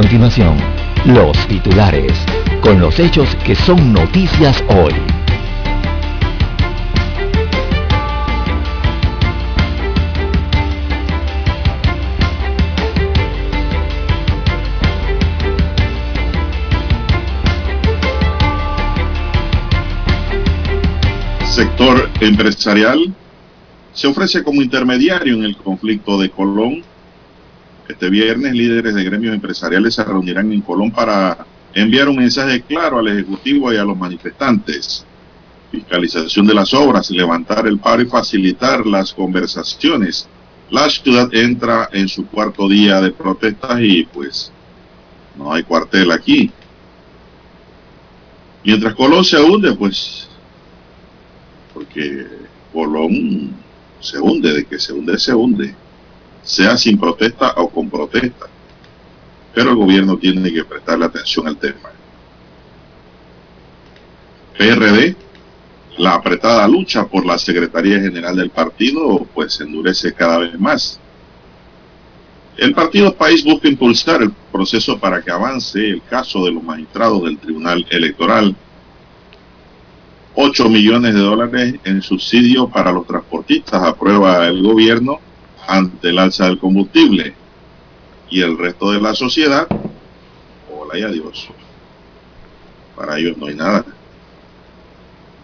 Continuación, los titulares, con los hechos que son noticias hoy. sector empresarial se ofrece como intermediario en el conflicto de Colón. Este viernes líderes de gremios empresariales se reunirán en Colón para enviar un mensaje claro al Ejecutivo y a los manifestantes. Fiscalización de las obras, levantar el paro y facilitar las conversaciones. La ciudad entra en su cuarto día de protestas y pues no hay cuartel aquí. Mientras Colón se hunde, pues porque Colón se hunde, de que se hunde, se hunde, sea sin protesta o con protesta. Pero el gobierno tiene que prestarle atención al tema. PRD, la apretada lucha por la Secretaría General del partido, pues se endurece cada vez más. El partido País busca impulsar el proceso para que avance el caso de los magistrados del Tribunal Electoral 8 millones de dólares en subsidio para los transportistas, aprueba el gobierno ante el alza del combustible. Y el resto de la sociedad, hola y adiós. Para ellos no hay nada.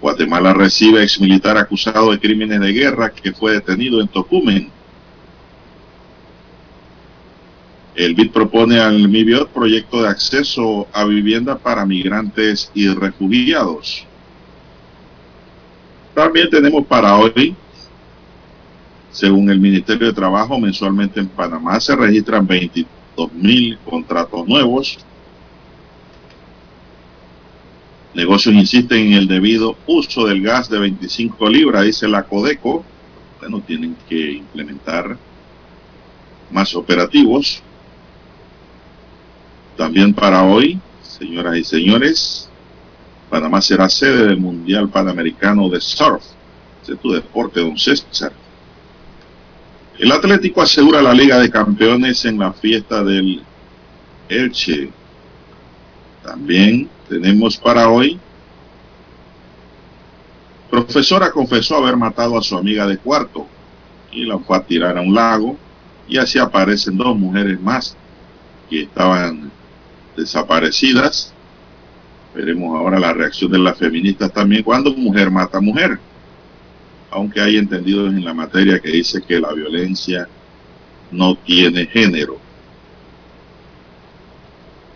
Guatemala recibe ex militar acusado de crímenes de guerra que fue detenido en Tocumen. El BID propone al MIBIOT proyecto de acceso a vivienda para migrantes y refugiados. También tenemos para hoy, según el Ministerio de Trabajo, mensualmente en Panamá se registran 22 mil contratos nuevos. Negocios insisten en el debido uso del gas de 25 libras, dice la Codeco. Bueno, tienen que implementar más operativos. También para hoy, señoras y señores, Panamá será sede del Mundial Panamericano de Surf. Tu deporte, don César. El Atlético asegura la Liga de Campeones en la fiesta del Elche. También tenemos para hoy. Profesora confesó haber matado a su amiga de cuarto y la fue a tirar a un lago y así aparecen dos mujeres más que estaban desaparecidas Veremos ahora la reacción de las feministas también cuando mujer mata a mujer. Aunque hay entendidos en la materia que dice que la violencia no tiene género.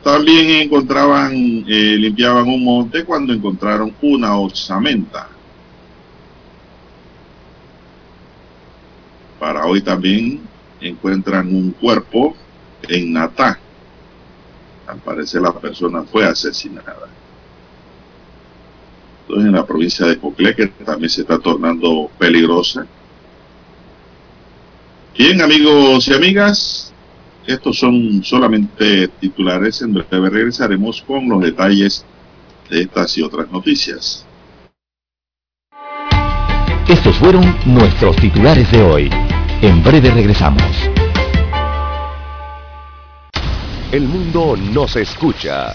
También encontraban, eh, limpiaban un monte cuando encontraron una osamenta. Para hoy también encuentran un cuerpo en Natá. Al parecer la persona fue asesinada en la provincia de Coclé, que también se está tornando peligrosa. Bien, amigos y amigas, estos son solamente titulares. En breve regresaremos con los detalles de estas y otras noticias. Estos fueron nuestros titulares de hoy. En breve regresamos. El mundo nos escucha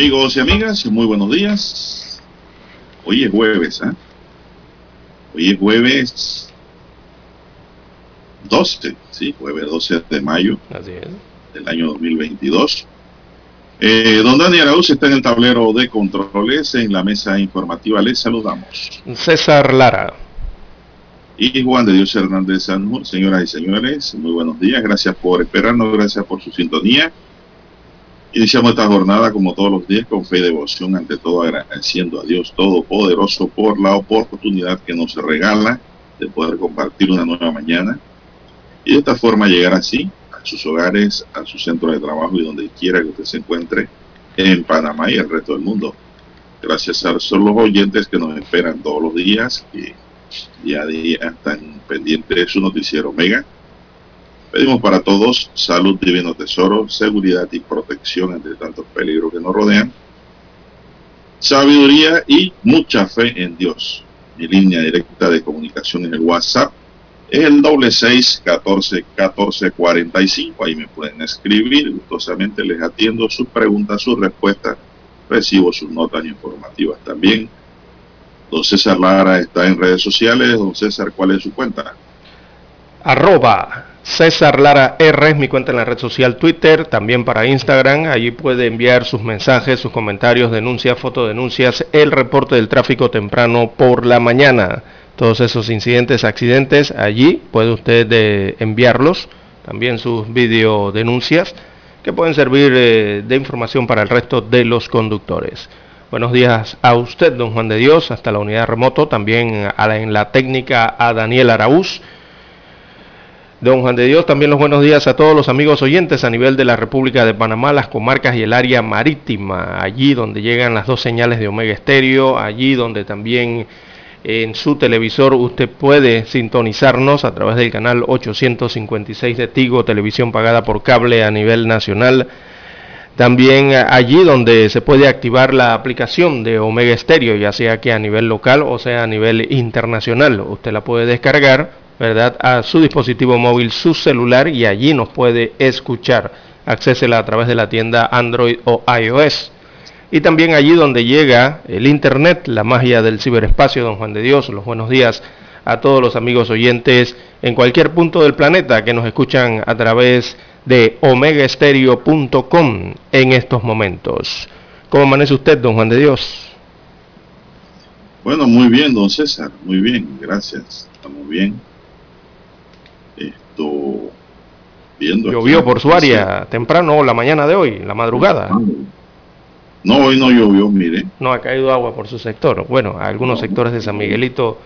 Amigos y amigas, muy buenos días. Hoy es jueves, ¿eh? Hoy es jueves 12, sí, jueves 12 de mayo Así es. del año 2022. Eh, don Dani Arauz está en el tablero de controles, en la mesa informativa. Les saludamos. César Lara. Y Juan de Dios Hernández Sanjur, señoras y señores, muy buenos días. Gracias por esperarnos, gracias por su sintonía. Iniciamos esta jornada como todos los días con fe y devoción, ante todo agradeciendo a Dios Todopoderoso por la oportunidad que nos regala de poder compartir una nueva mañana y de esta forma llegar así a sus hogares, a su centro de trabajo y donde quiera que usted se encuentre en Panamá y el resto del mundo. Gracias a los oyentes que nos esperan todos los días, que día a día están pendientes de su noticiero Mega. Pedimos para todos salud, divino tesoro, seguridad y protección ante tantos peligros que nos rodean, sabiduría y mucha fe en Dios. Mi línea directa de comunicación en el WhatsApp es el doble seis catorce catorce cuarenta y cinco. Ahí me pueden escribir, gustosamente les atiendo sus preguntas, sus respuestas, recibo sus notas informativas también. Don César Lara está en redes sociales. Don César, ¿cuál es su cuenta? Arroba César Lara R mi cuenta en la red social Twitter, también para Instagram. Allí puede enviar sus mensajes, sus comentarios, denuncias, fotodenuncias, el reporte del tráfico temprano por la mañana. Todos esos incidentes, accidentes, allí puede usted eh, enviarlos. También sus videodenuncias que pueden servir eh, de información para el resto de los conductores. Buenos días a usted, don Juan de Dios, hasta la unidad remoto, también a la, en la técnica a Daniel Araúz. Don Juan de Dios, también los buenos días a todos los amigos oyentes a nivel de la República de Panamá, las comarcas y el área marítima, allí donde llegan las dos señales de Omega Estéreo, allí donde también en su televisor usted puede sintonizarnos a través del canal 856 de Tigo, televisión pagada por cable a nivel nacional. También allí donde se puede activar la aplicación de Omega Stereo, ya sea que a nivel local o sea a nivel internacional. Usted la puede descargar, ¿verdad?, a su dispositivo móvil, su celular y allí nos puede escuchar. Accésela a través de la tienda Android o iOS. Y también allí donde llega el Internet, la magia del ciberespacio, don Juan de Dios, los buenos días a todos los amigos oyentes en cualquier punto del planeta que nos escuchan a través de omegaestereo.com en estos momentos. ¿Cómo amanece usted, don Juan de Dios? Bueno, muy bien, don César, muy bien, gracias, estamos bien. Viendo. ¿Llovió por su área temprano o la mañana de hoy, la madrugada? No, hoy no llovió, mire. No ha caído agua por su sector. Bueno, a algunos sectores de San Miguelito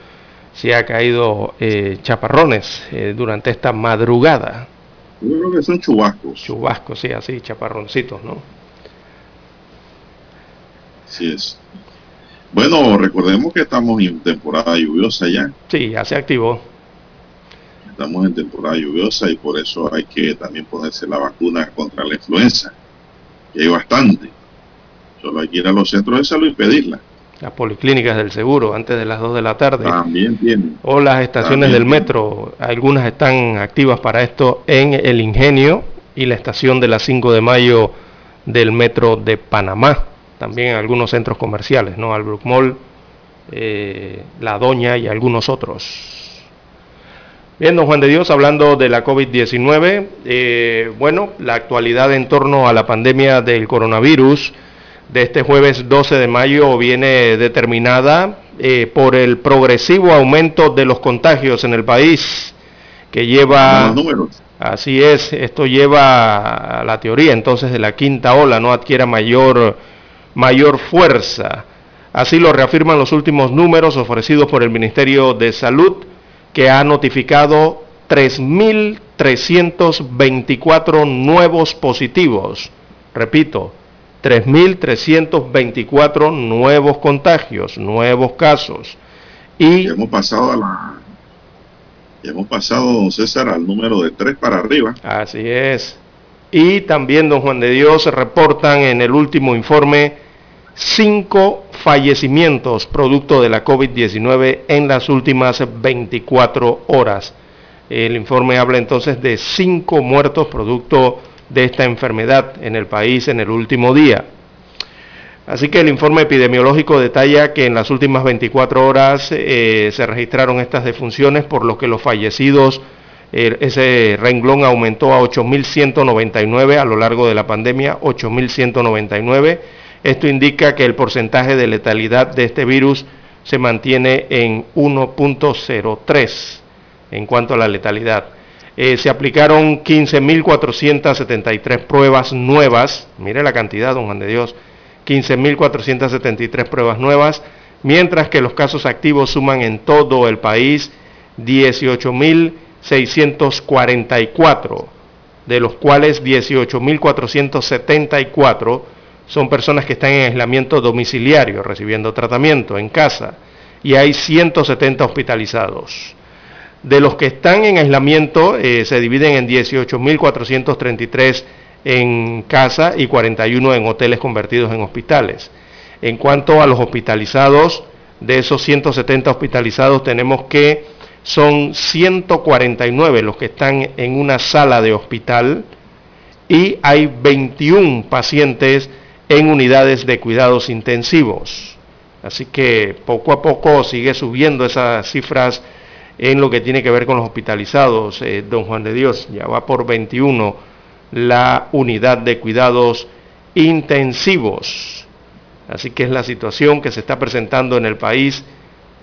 sí ha caído eh, chaparrones eh, durante esta madrugada. Yo creo que son chubascos. Chubascos, sí, así, chaparroncitos, ¿no? Así es. Bueno, recordemos que estamos en temporada lluviosa ya. Sí, ya se activó. Estamos en temporada lluviosa y por eso hay que también ponerse la vacuna contra la influenza. Y hay bastante. Solo hay que ir a los centros de salud y pedirla. Las policlínicas del seguro antes de las 2 de la tarde. También tienen. O las estaciones También del metro. Algunas están activas para esto en el Ingenio y la estación de la 5 de mayo del metro de Panamá. También en algunos centros comerciales, ¿no? Albrook Mall, eh, La Doña y algunos otros. Bien, don Juan de Dios, hablando de la COVID-19, eh, bueno, la actualidad en torno a la pandemia del coronavirus de este jueves 12 de mayo viene determinada eh, por el progresivo aumento de los contagios en el país, que lleva... Los números. Así es, esto lleva a la teoría entonces de la quinta ola, no adquiera mayor, mayor fuerza. Así lo reafirman los últimos números ofrecidos por el Ministerio de Salud, que ha notificado 3.324 nuevos positivos. Repito, 3.324 nuevos contagios, nuevos casos. Y Ya hemos pasado a la. Ya hemos pasado, don César, al número de tres para arriba. Así es. Y también, don Juan de Dios, reportan en el último informe cinco fallecimientos producto de la COVID-19 en las últimas 24 horas. El informe habla entonces de cinco muertos producto de esta enfermedad en el país en el último día. Así que el informe epidemiológico detalla que en las últimas 24 horas eh, se registraron estas defunciones, por lo que los fallecidos, eh, ese renglón aumentó a 8.199 a lo largo de la pandemia, 8.199. Esto indica que el porcentaje de letalidad de este virus se mantiene en 1.03 en cuanto a la letalidad. Eh, se aplicaron 15.473 pruebas nuevas, mire la cantidad, don Juan de Dios, 15.473 pruebas nuevas, mientras que los casos activos suman en todo el país 18.644, de los cuales 18.474 son personas que están en aislamiento domiciliario, recibiendo tratamiento en casa, y hay 170 hospitalizados. De los que están en aislamiento eh, se dividen en 18.433 en casa y 41 en hoteles convertidos en hospitales. En cuanto a los hospitalizados, de esos 170 hospitalizados tenemos que son 149 los que están en una sala de hospital y hay 21 pacientes en unidades de cuidados intensivos. Así que poco a poco sigue subiendo esas cifras en lo que tiene que ver con los hospitalizados. Eh, don Juan de Dios ya va por 21 la unidad de cuidados intensivos. Así que es la situación que se está presentando en el país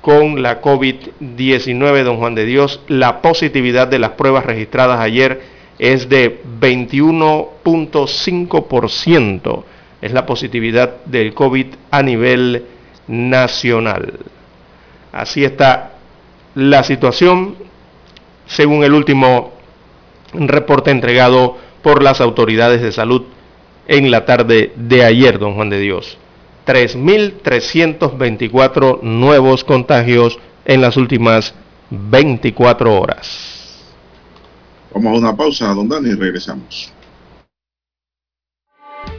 con la COVID-19, don Juan de Dios. La positividad de las pruebas registradas ayer es de 21.5%. Es la positividad del COVID a nivel nacional. Así está la situación según el último reporte entregado por las autoridades de salud en la tarde de ayer, don Juan de Dios. 3.324 nuevos contagios en las últimas 24 horas. Vamos a una pausa, don Dani, y regresamos.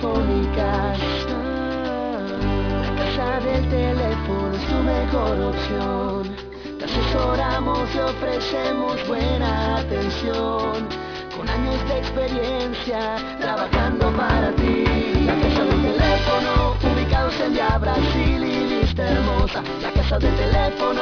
Telefónicas del teléfono es tu mejor opción. Te asesoramos y ofrecemos buena atención. Con años de experiencia trabajando para ti. La casa del teléfono, ubicados en ya Brasil y lista hermosa. La casa del teléfono,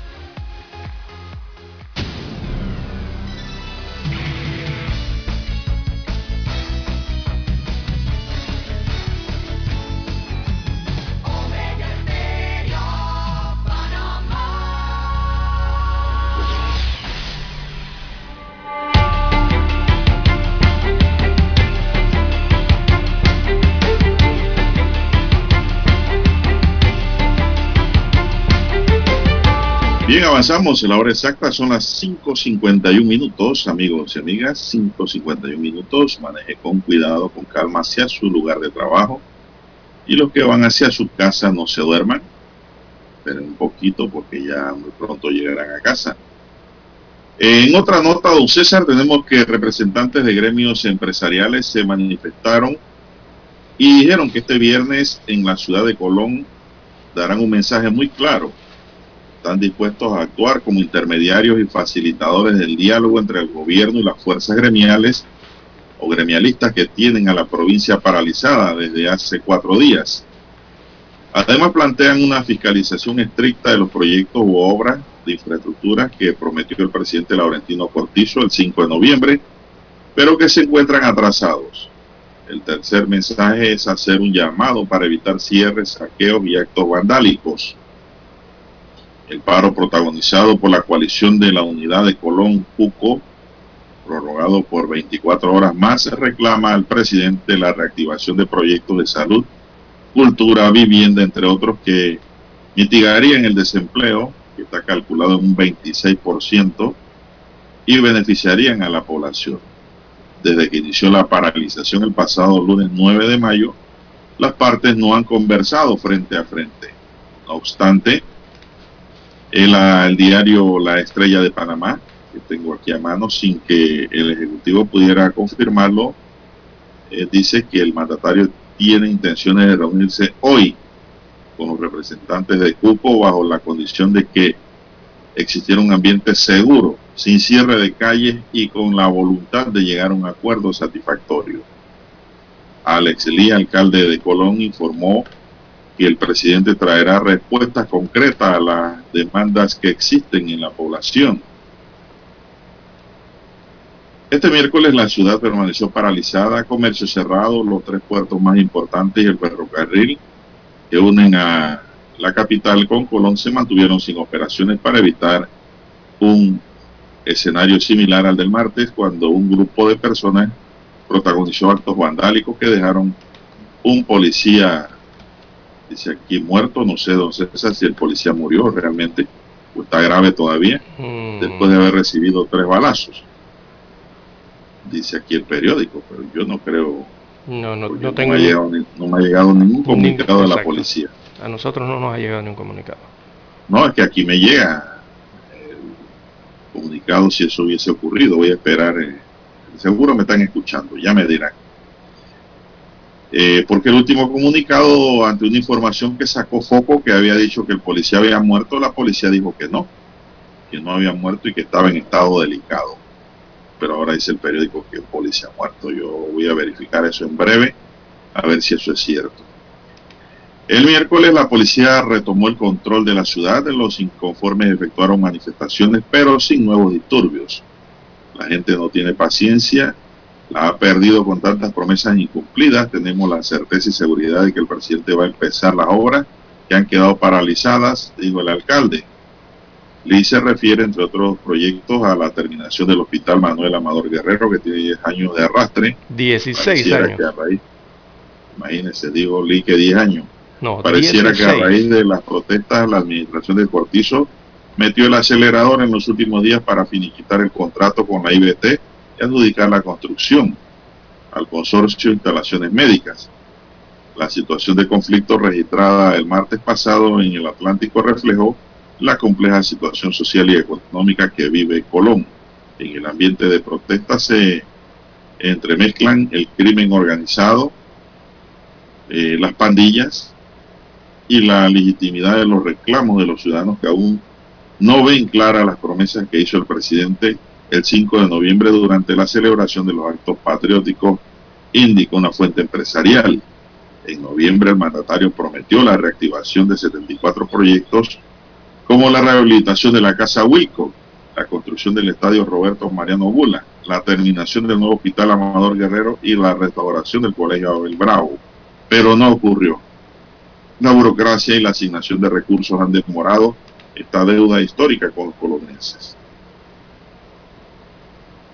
Avanzamos. La hora exacta son las 5.51 minutos, amigos y amigas. 5.51 minutos. Maneje con cuidado, con calma hacia su lugar de trabajo. Y los que van hacia su casa no se duerman. Esperen un poquito porque ya muy pronto llegarán a casa. En otra nota, don César, tenemos que representantes de gremios empresariales se manifestaron y dijeron que este viernes en la ciudad de Colón darán un mensaje muy claro. Están dispuestos a actuar como intermediarios y facilitadores del diálogo entre el gobierno y las fuerzas gremiales o gremialistas que tienen a la provincia paralizada desde hace cuatro días. Además plantean una fiscalización estricta de los proyectos u obras de infraestructura que prometió el presidente Laurentino Cortizo el 5 de noviembre, pero que se encuentran atrasados. El tercer mensaje es hacer un llamado para evitar cierres, saqueos y actos vandálicos. El paro protagonizado por la coalición de la unidad de Colón Cuco, prorrogado por 24 horas más, reclama al presidente la reactivación de proyectos de salud, cultura, vivienda, entre otros, que mitigarían el desempleo, que está calculado en un 26%, y beneficiarían a la población. Desde que inició la paralización el pasado lunes 9 de mayo, las partes no han conversado frente a frente. No obstante, el, diario La Estrella de Panamá, que tengo aquí a mano, sin que el Ejecutivo pudiera confirmarlo, eh, dice que el mandatario tiene intenciones de reunirse hoy con los representantes de Cupo bajo la condición de que existiera un ambiente seguro, sin cierre de calles y con la voluntad de llegar a un acuerdo satisfactorio. Alex Lee, alcalde de Colón, informó que el presidente traerá respuestas concretas a las demandas que existen en la población. Este miércoles la ciudad permaneció paralizada, comercio cerrado, los tres puertos más importantes y el ferrocarril que unen a la capital con Colón se mantuvieron sin operaciones para evitar un escenario similar al del martes cuando un grupo de personas protagonizó actos vandálicos que dejaron un policía, dice aquí muerto, no sé don César si el policía murió realmente, o está grave todavía, mm. después de haber recibido tres balazos dice aquí el periódico, pero yo no creo. No, no, no tengo. No me, ha llegado, no me ha llegado ningún comunicado de la policía. A nosotros no nos ha llegado ningún comunicado. No, es que aquí me llega el comunicado si eso hubiese ocurrido. Voy a esperar. Eh, seguro me están escuchando, ya me dirán. Eh, porque el último comunicado, ante una información que sacó Foco, que había dicho que el policía había muerto, la policía dijo que no, que no había muerto y que estaba en estado delicado pero ahora dice el periódico que el policía ha muerto. Yo voy a verificar eso en breve, a ver si eso es cierto. El miércoles la policía retomó el control de la ciudad, los inconformes efectuaron manifestaciones, pero sin nuevos disturbios. La gente no tiene paciencia, la ha perdido con tantas promesas incumplidas. Tenemos la certeza y seguridad de que el presidente va a empezar las obras que han quedado paralizadas, dijo el alcalde. Lee se refiere, entre otros proyectos, a la terminación del Hospital Manuel Amador Guerrero, que tiene 10 años de arrastre. 16 años. imagínense, digo Lee que 10 años. No, Pareciera que a raíz de las protestas, la administración del Cortizo metió el acelerador en los últimos días para finiquitar el contrato con la IBT adjudicar la construcción al consorcio de instalaciones médicas. La situación de conflicto registrada el martes pasado en el Atlántico reflejó la compleja situación social y económica que vive Colón. En el ambiente de protesta se entremezclan el crimen organizado, eh, las pandillas y la legitimidad de los reclamos de los ciudadanos que aún no ven claras las promesas que hizo el presidente el 5 de noviembre durante la celebración de los actos patrióticos, indicó una fuente empresarial. En noviembre el mandatario prometió la reactivación de 74 proyectos como la rehabilitación de la Casa Huico, la construcción del Estadio Roberto Mariano Bula, la terminación del nuevo Hospital Amador Guerrero y la restauración del Colegio Abel Bravo. Pero no ocurrió. La burocracia y la asignación de recursos han demorado esta deuda histórica con los colonenses.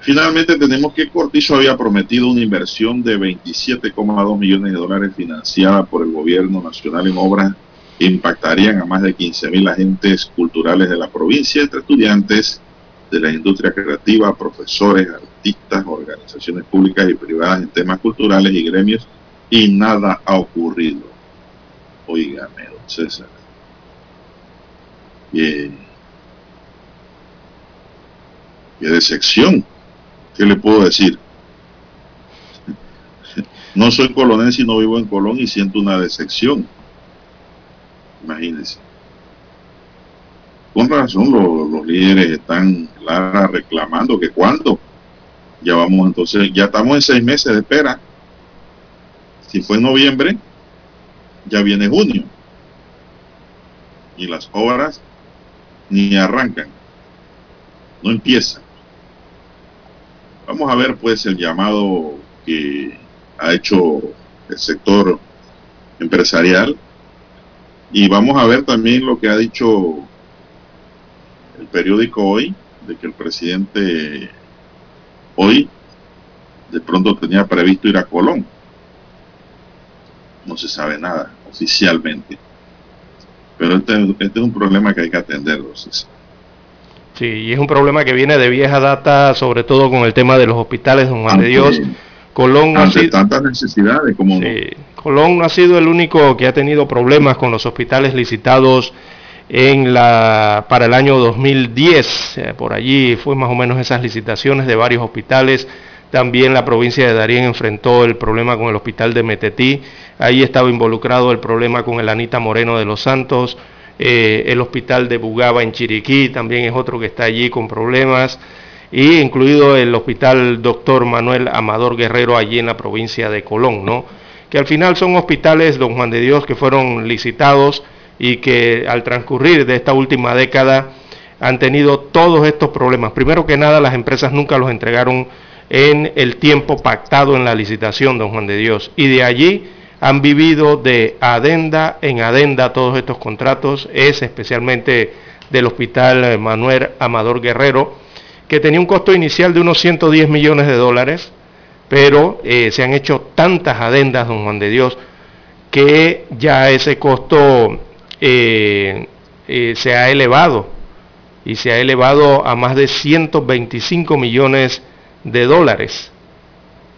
Finalmente tenemos que Cortizo había prometido una inversión de 27,2 millones de dólares financiada por el gobierno nacional en obras impactarían a más de 15.000 agentes culturales de la provincia, entre estudiantes de la industria creativa, profesores, artistas, organizaciones públicas y privadas en temas culturales y gremios, y nada ha ocurrido. Oígame, don César. Qué decepción. ¿Qué le puedo decir? No soy colonense y no vivo en Colón y siento una decepción. Imagínense. Con razón los, líderes están reclamando que cuando ya vamos entonces, ya estamos en seis meses de espera. Si fue en noviembre, ya viene junio. Y las obras ni arrancan, no empiezan. Vamos a ver pues el llamado que ha hecho el sector empresarial y vamos a ver también lo que ha dicho el periódico hoy, de que el presidente hoy de pronto tenía previsto ir a Colón. No se sabe nada oficialmente. Pero este, este es un problema que hay que atender, Sí, y es un problema que viene de vieja data, sobre todo con el tema de los hospitales, don Juan de Dios. Colón no ha sido, tantas necesidades como... Colón no ha sido el único que ha tenido problemas con los hospitales licitados en la, para el año 2010. Eh, por allí fue más o menos esas licitaciones de varios hospitales. También la provincia de Darien enfrentó el problema con el hospital de Metetí. Ahí estaba involucrado el problema con el Anita Moreno de los Santos. Eh, el hospital de Bugaba en Chiriquí también es otro que está allí con problemas y incluido el hospital doctor Manuel Amador Guerrero allí en la provincia de Colón, ¿no? Que al final son hospitales, don Juan de Dios, que fueron licitados y que al transcurrir de esta última década han tenido todos estos problemas. Primero que nada, las empresas nunca los entregaron en el tiempo pactado en la licitación, don Juan de Dios, y de allí han vivido de adenda en adenda todos estos contratos, es especialmente del Hospital Manuel Amador Guerrero, que tenía un costo inicial de unos 110 millones de dólares, pero eh, se han hecho tantas adendas, don Juan de Dios, que ya ese costo eh, eh, se ha elevado y se ha elevado a más de 125 millones de dólares,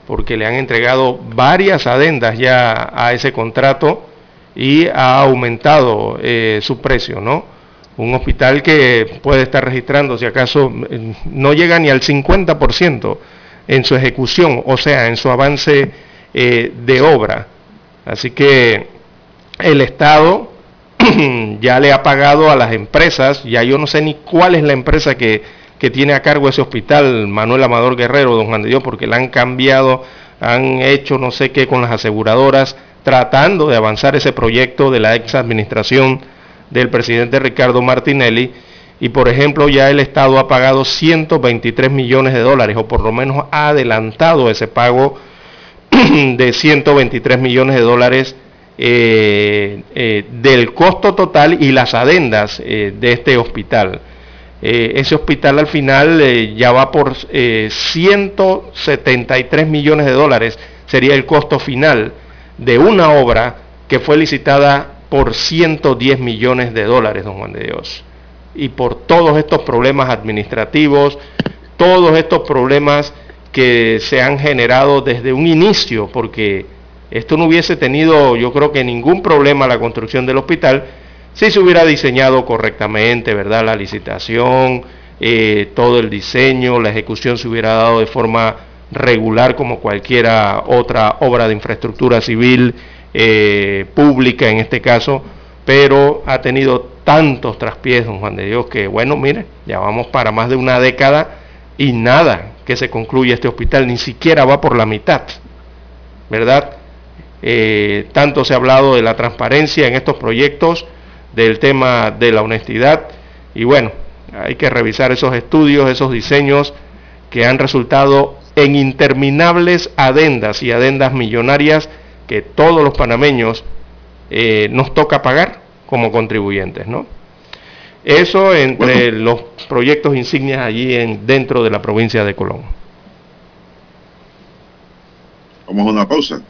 porque le han entregado varias adendas ya a ese contrato y ha aumentado su precio, ¿no? un hospital que puede estar registrando, si acaso no llega ni al 50% en su ejecución, o sea, en su avance eh, de obra. Así que el Estado ya le ha pagado a las empresas, ya yo no sé ni cuál es la empresa que, que tiene a cargo ese hospital, Manuel Amador Guerrero, don Juan de Dios, porque le han cambiado, han hecho no sé qué con las aseguradoras, tratando de avanzar ese proyecto de la ex administración del presidente Ricardo Martinelli y por ejemplo ya el Estado ha pagado 123 millones de dólares o por lo menos ha adelantado ese pago de 123 millones de dólares eh, eh, del costo total y las adendas eh, de este hospital. Ese hospital al final ya va por 173 millones de dólares, sería el costo final de una obra que fue licitada por 110 millones de dólares, don Juan de Dios. Y por todos estos problemas administrativos, todos estos problemas que se han generado desde un inicio, porque esto no hubiese tenido, yo creo que ningún problema la construcción del hospital, si se hubiera diseñado correctamente, ¿verdad? La licitación, eh, todo el diseño, la ejecución se hubiera dado de forma regular como cualquiera otra obra de infraestructura civil eh, pública en este caso, pero ha tenido tantos traspiés, don Juan de Dios, que bueno, mire, ya vamos para más de una década y nada que se concluya este hospital, ni siquiera va por la mitad, ¿verdad? Eh, tanto se ha hablado de la transparencia en estos proyectos, del tema de la honestidad, y bueno, hay que revisar esos estudios, esos diseños que han resultado en interminables adendas y adendas millonarias que todos los panameños eh, nos toca pagar como contribuyentes, ¿no? Eso entre los proyectos insignias allí en, dentro de la provincia de Colón. Vamos a una pausa.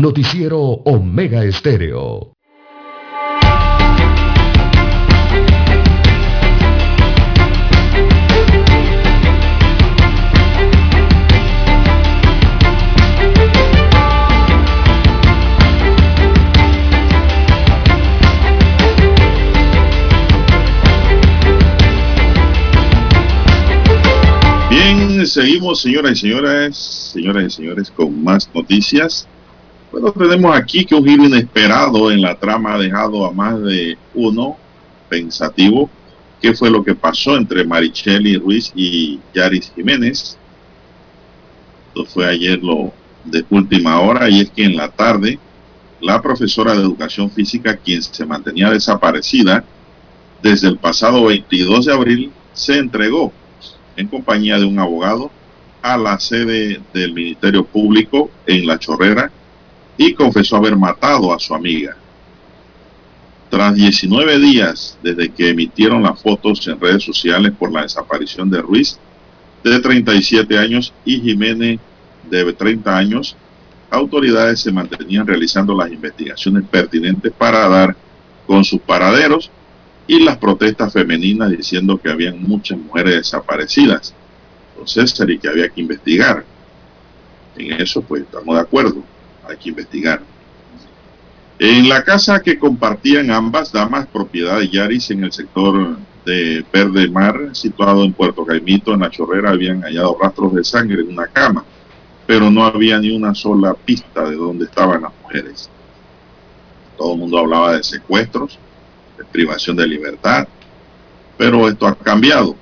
Noticiero Omega Estéreo. Bien, seguimos, señoras y señores, señoras y señores, con más noticias. Bueno, tenemos aquí que un giro inesperado en la trama ha dejado a más de uno pensativo. ¿Qué fue lo que pasó entre Maricheli Ruiz y Yaris Jiménez? Esto fue ayer lo de última hora y es que en la tarde la profesora de educación física, quien se mantenía desaparecida desde el pasado 22 de abril, se entregó en compañía de un abogado a la sede del Ministerio Público en La Chorrera y confesó haber matado a su amiga. Tras 19 días desde que emitieron las fotos en redes sociales por la desaparición de Ruiz, de 37 años, y Jiménez, de 30 años, autoridades se mantenían realizando las investigaciones pertinentes para dar con sus paraderos y las protestas femeninas diciendo que habían muchas mujeres desaparecidas. Entonces, y que había que investigar. En eso, pues, estamos de acuerdo hay que investigar. En la casa que compartían ambas damas, propiedad de Yaris en el sector de Verde Mar, situado en Puerto Caimito, en la chorrera, habían hallado rastros de sangre en una cama, pero no había ni una sola pista de dónde estaban las mujeres. Todo el mundo hablaba de secuestros, de privación de libertad, pero esto ha cambiado.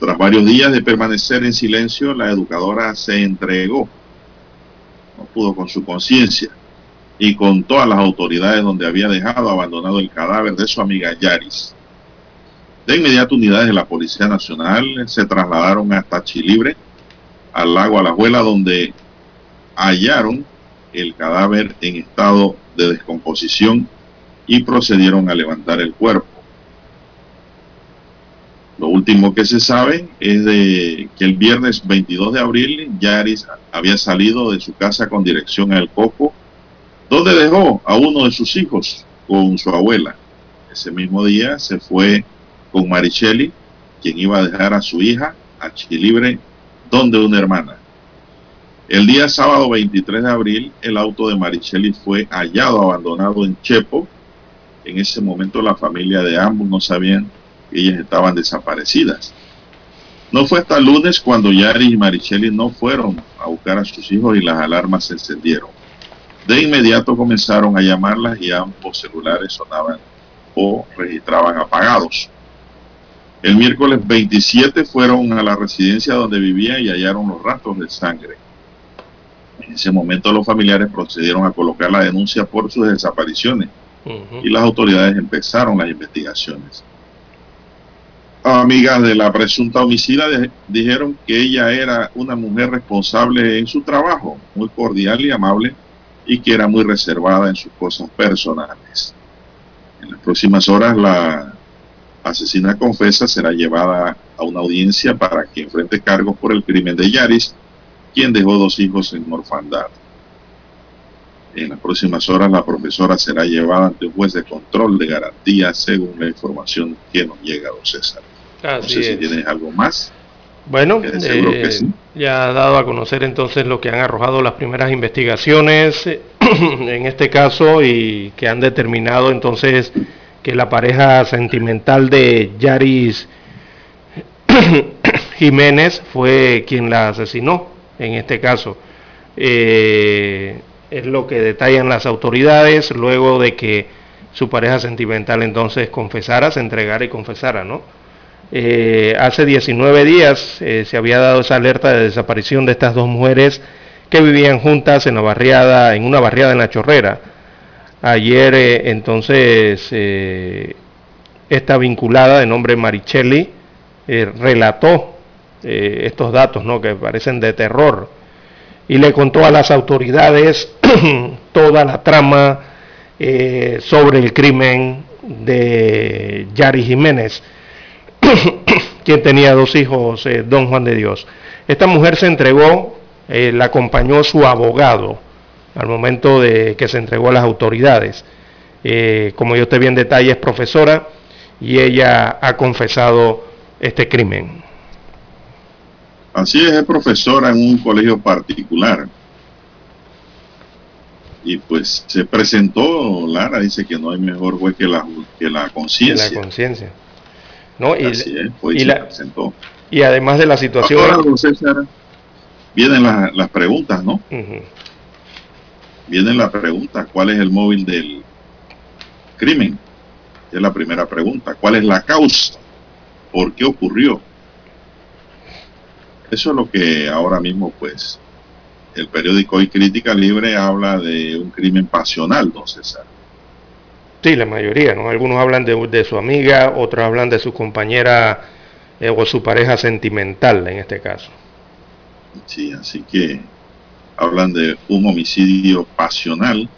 Tras varios días de permanecer en silencio, la educadora se entregó pudo con su conciencia y con todas las autoridades donde había dejado abandonado el cadáver de su amiga Yaris. De inmediato unidades de la Policía Nacional se trasladaron hasta Chilibre, al lago Alajuela, donde hallaron el cadáver en estado de descomposición y procedieron a levantar el cuerpo. Lo último que se sabe es de que el viernes 22 de abril Yaris había salido de su casa con dirección al Coco, donde dejó a uno de sus hijos con su abuela. Ese mismo día se fue con Maricheli, quien iba a dejar a su hija a Chilibre, donde una hermana. El día sábado 23 de abril, el auto de Maricheli fue hallado abandonado en Chepo. En ese momento la familia de ambos no sabían ellas estaban desaparecidas. No fue hasta el lunes cuando Yari y Maricheli no fueron a buscar a sus hijos y las alarmas se encendieron. De inmediato comenzaron a llamarlas y ambos celulares sonaban o registraban apagados. El miércoles 27 fueron a la residencia donde vivía y hallaron los rastros de sangre. En ese momento los familiares procedieron a colocar la denuncia por sus desapariciones y las autoridades empezaron las investigaciones amigas de la presunta homicida dijeron que ella era una mujer responsable en su trabajo, muy cordial y amable, y que era muy reservada en sus cosas personales. En las próximas horas la asesina confesa será llevada a una audiencia para que enfrente cargos por el crimen de Yaris, quien dejó dos hijos en orfandad. En las próximas horas la profesora será llevada ante un juez de control de garantía según la información que nos llega, don César no sé si tienes algo más. Bueno, eh, ya ha dado a conocer entonces lo que han arrojado las primeras investigaciones en este caso y que han determinado entonces que la pareja sentimental de Yaris Jiménez fue quien la asesinó en este caso. Eh, es lo que detallan las autoridades luego de que su pareja sentimental entonces confesara, se entregara y confesara, ¿no? Eh, hace 19 días eh, se había dado esa alerta de desaparición de estas dos mujeres que vivían juntas en, la barriada, en una barriada en la Chorrera. Ayer eh, entonces esta vinculada de nombre Marichelli relató estos datos ¿no? que parecen de terror y le contó a las autoridades toda la trama sobre el crimen de Yari Jiménez quien tenía dos hijos, eh, don Juan de Dios. Esta mujer se entregó, eh, la acompañó su abogado al momento de que se entregó a las autoridades. Eh, como yo te vi en detalle, es profesora y ella ha confesado este crimen. Así es, es profesora en un colegio particular. Y pues se presentó, Lara dice que no hay mejor juez que la, que la conciencia. La conciencia. ¿No? Y, Así es, y, la, presentó. y además de la situación... Ahora, César, vienen las, las preguntas, ¿no? Uh Vienen las preguntas. ¿Cuál es el móvil del crimen? Es la primera pregunta. ¿Cuál es la causa? ¿Por qué ocurrió? Eso es lo que ahora mismo, pues, el periódico Hoy Crítica Libre habla de un crimen pasional, don César. Sí, la mayoría, ¿no? Algunos hablan de, su amiga, otros hablan de su compañera eh, o su pareja sentimental, en este caso. Sí, así que hablan de un homicidio pasional.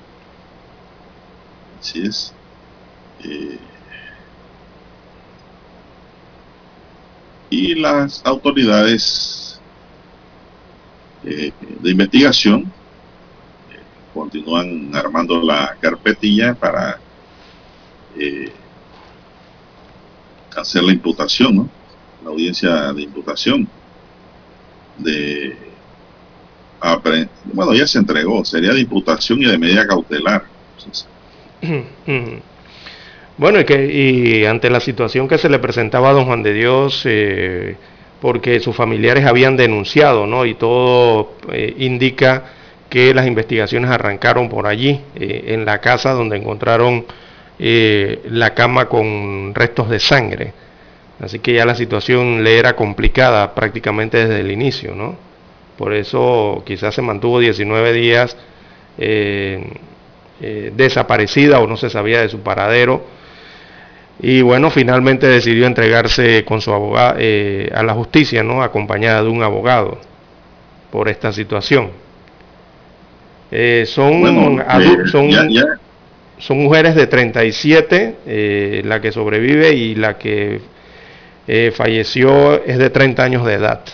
Así es. Eh, y las autoridades eh, de investigación continúan armando la carpetilla para eh, hacer la imputación, ¿no? la audiencia de imputación de bueno ya se entregó sería de imputación y de medida cautelar. Bueno y que y ante la situación que se le presentaba a don Juan de Dios eh, porque sus familiares habían denunciado no y todo eh, indica que las investigaciones arrancaron por allí en la casa donde encontraron eh, la cama con restos de sangre así que ya la situación le era complicada prácticamente desde el inicio no por eso quizás se mantuvo 19 días eh, eh, desaparecida o no se sabía de su paradero. Y bueno, finalmente decidió entregarse con su abogado eh, a la justicia, ¿no? Acompañada de un abogado por esta situación. Son, Bueno, son, ya- ya- son mujeres de 37, eh, la que sobrevive y la que eh, falleció es de 30 años de edad.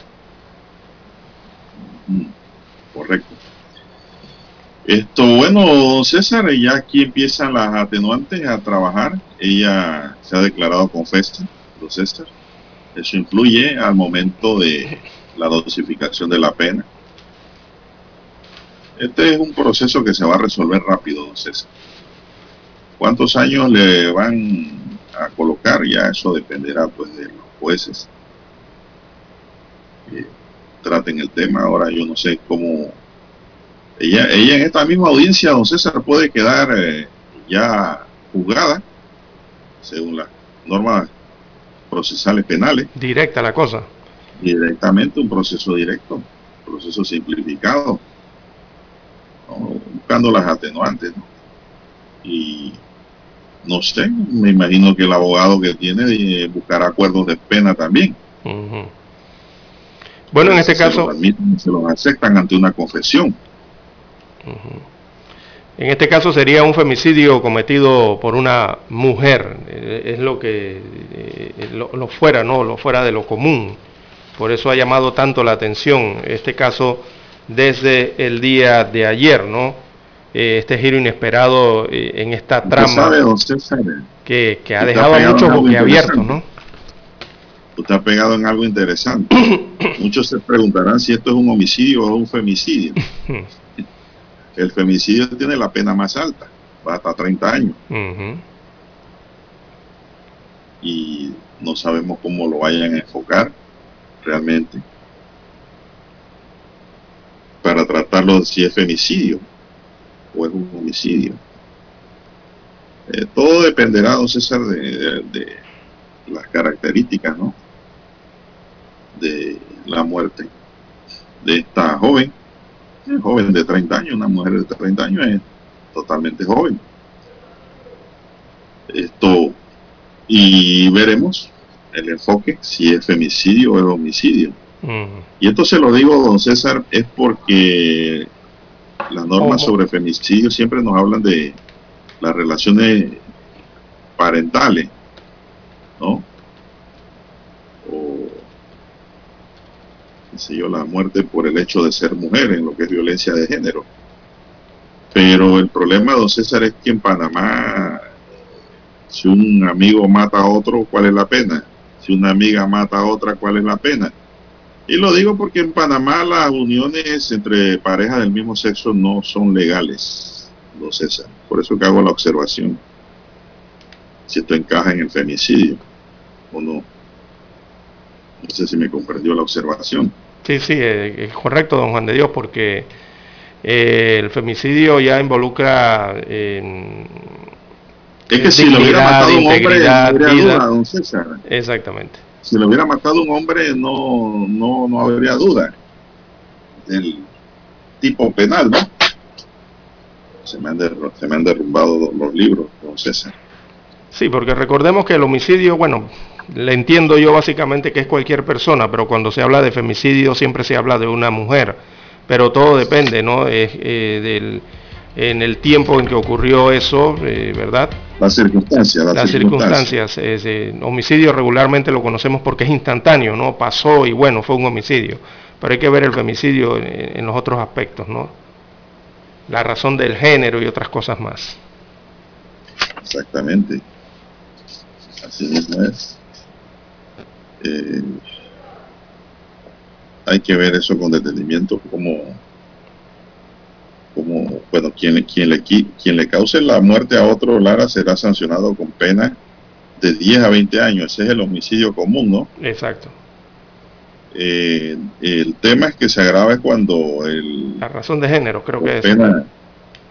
Correcto. Esto, bueno, César, ya aquí empiezan las atenuantes a trabajar. Ella se ha declarado confesa, don César. Eso influye al momento de la dosificación de la pena. Este es un proceso que se va a resolver rápido, don César. ¿Cuántos años le van a colocar? Ya eso dependerá pues de los jueces que traten el tema. Ahora yo no sé cómo ella, ella en esta misma audiencia, don César, puede quedar eh, ya juzgada según las normas procesales penales, Directa la cosa. directamente un proceso directo, proceso simplificado, ¿no? buscando las atenuantes. ¿no? Y no sé, me imagino que el abogado que tiene eh, buscará acuerdos de pena también. Bueno, en este Se caso, los admiten, se los aceptan ante una confesión. En este caso sería un femicidio cometido por una mujer, eh, es lo que eh, lo, lo fuera, no, lo fuera de lo común. Por eso ha llamado tanto la atención este caso desde el día de ayer, ¿no? Eh, este giro inesperado eh, en esta trama sabe, que, que ha dejado a muchos boquiabiertos. ¿no? usted ha pegado en algo interesante. Muchos se preguntarán si esto es un homicidio o un femicidio. El femicidio tiene la pena más alta, va hasta 30 años, y no sabemos cómo lo vayan a enfocar realmente para tratarlo si es femicidio o es un homicidio. Eh, todo dependerá, don César, de, de- de las características, ¿no? De la muerte de esta joven, joven de 30 años, una mujer de 30 años es totalmente joven. Esto, y veremos el enfoque, si es femicidio o es homicidio. Ujú. Y esto se lo digo, don César, es porque las normas sobre femicidio siempre nos hablan de las relaciones parentales, ¿no? O, qué sé yo, la muerte por el hecho de ser mujer en lo que es violencia de género. Pero el problema, don César, es que en Panamá, si un amigo mata a otro, ¿cuál es la pena? Si una amiga mata a otra, ¿cuál es la pena? Y lo digo porque en Panamá las uniones entre parejas del mismo sexo no son legales, don César. Por eso que hago la observación. Si esto encaja en el femicidio o no. No sé si me comprendió la observación. Sí, sí, eh, es correcto, don Juan de Dios, porque eh, el femicidio ya involucra en, es que si lo hubiera matado un hombre, no habría duda, don César. Exactamente. Si lo hubiera matado un hombre, no, no, no habría duda del tipo penal, ¿no? Se me han, se me han derrumbado los libros, don César. Sí, porque recordemos que el homicidio, bueno, le entiendo yo básicamente que es cualquier persona, pero cuando se habla de femicidio siempre se habla de una mujer. Pero todo depende, ¿no? Eh, del, en el tiempo en que ocurrió eso, eh, ¿verdad? Las circunstancias. Las, circunstancias. Eh, homicidio regularmente lo conocemos porque es instantáneo, ¿no? Pasó y bueno, fue un homicidio. Pero hay que ver el femicidio en, en los otros aspectos, ¿no? La razón del género y otras cosas más. Exactamente. Así mismo es. Eh, hay que ver eso con detenimiento, como, como bueno, quien, quien, le, quien le cause la muerte a otro, Lara, será sancionado con pena de 10 a 20 años. Ese es el homicidio común, ¿no? Exacto. Eh, el tema es que se agrava cuando el... La razón de género, creo que es. Pena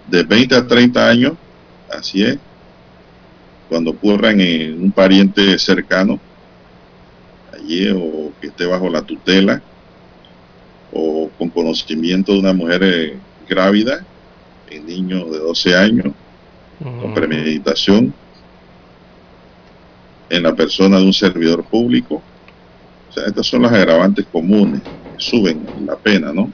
de 20 a 30 años, así es, cuando ocurran en un pariente cercano, allí o que esté bajo la tutela, o con conocimiento de una mujer eh, grávida, en niño de 12 años, con premeditación, en la persona de un servidor público. O sea, estas son las agravantes comunes que suben la pena, ¿no?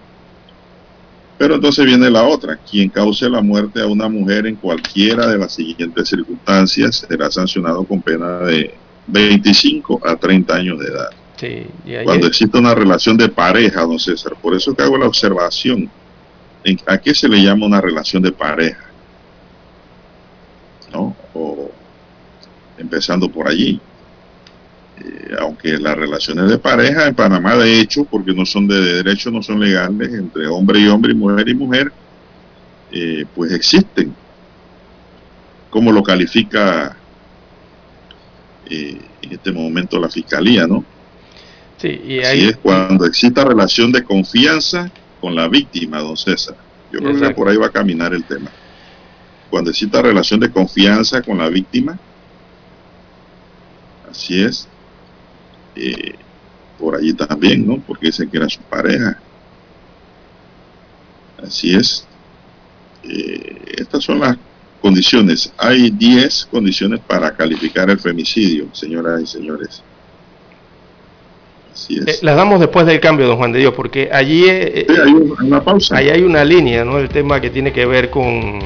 Pero entonces viene la otra, quien cause la muerte a una mujer en cualquiera de las siguientes circunstancias será sancionado con pena de 25 a 30 años de edad. Sí, Cuando existe una relación de pareja, don César, por eso que hago la observación, ¿a qué se le llama una relación de pareja? ¿No? O empezando por allí. Eh, aunque las relaciones de pareja en Panamá, de hecho, porque no son de derecho, no son legales, entre hombre y hombre y mujer y mujer, eh, pues existen. ¿Cómo lo califica eh, en este momento la fiscalía, no? Sí, y ahí... es cuando exista relación de confianza con la víctima, don César. Yo creo que por ahí va a caminar el tema. Cuando exista relación de confianza con la víctima, así es, eh, por allí también, ¿no? Porque dicen que era su pareja. Así es. Eh, estas son las condiciones. Hay 10 condiciones para calificar el femicidio, señoras y señores. Así es. Eh, las damos después del cambio, don Juan de Dios, porque allí hay una pausa. Ahí hay una línea, ¿no? El tema que tiene que ver con,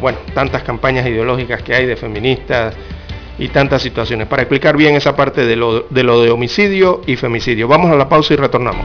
bueno, tantas campañas ideológicas que hay de feministas, y tantas situaciones, para explicar bien esa parte de lo, de lo de homicidio y femicidio. Vamos a la pausa y retornamos.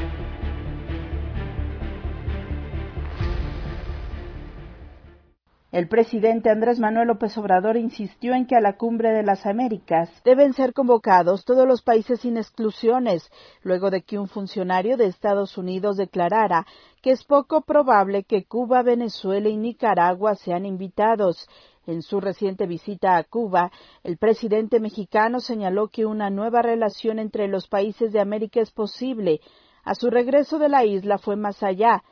El presidente Andrés Manuel López Obrador insistió en que a la cumbre de las Américas deben ser convocados todos los países sin exclusiones, luego de que un funcionario de Estados Unidos declarara que es poco probable que Cuba, Venezuela y Nicaragua sean invitados. En su reciente visita a Cuba, el presidente mexicano señaló que una nueva relación entre los países de América es posible. A su regreso de la isla fue más allá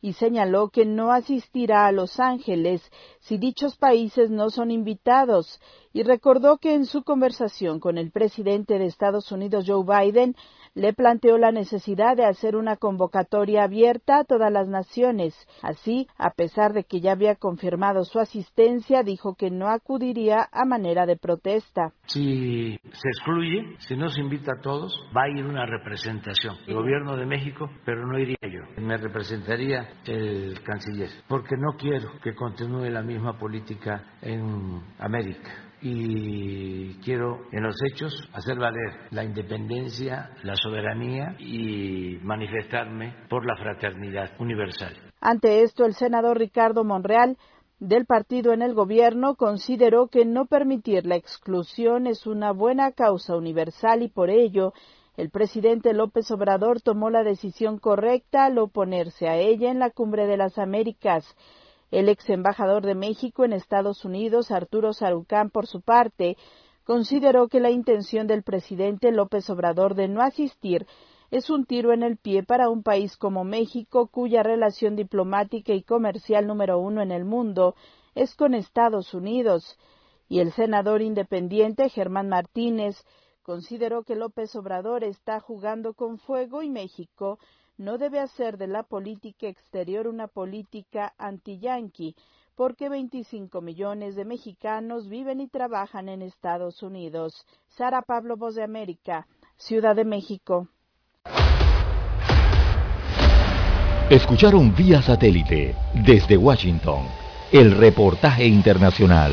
y señaló que no asistirá a Los Ángeles si dichos países no son invitados y recordó que en su conversación con el presidente de Estados Unidos Joe Biden le planteó la necesidad de hacer una convocatoria abierta a todas las naciones. Así, a pesar de que ya había confirmado su asistencia, dijo que no acudiría a manera de protesta. Si se excluye, si no se invita a todos, va a ir una representación del gobierno de México, pero no iría yo. Me representaría el canciller, porque no quiero que continúe la misma política en América y quiero en los hechos hacer valer la independencia, la soberanía y manifestarme por la fraternidad universal. Ante esto, el senador Ricardo Monreal del partido en el gobierno consideró que no permitir la exclusión es una buena causa universal y por ello el presidente López Obrador tomó la decisión correcta al oponerse a ella en la Cumbre de las Américas. El ex embajador de México en Estados Unidos, Arturo Sarucán, por su parte, consideró que la intención del presidente López Obrador de no asistir es un tiro en el pie para un país como México, cuya relación diplomática y comercial número uno en el mundo es con Estados Unidos. Y el senador independiente Germán Martínez consideró que López Obrador está jugando con fuego y México no debe hacer de la política exterior una política anti-yanqui, porque 25 millones de mexicanos viven y trabajan en Estados Unidos. Sara Pablo, Voz de América, Ciudad de México. Escucharon vía satélite desde Washington el reportaje internacional.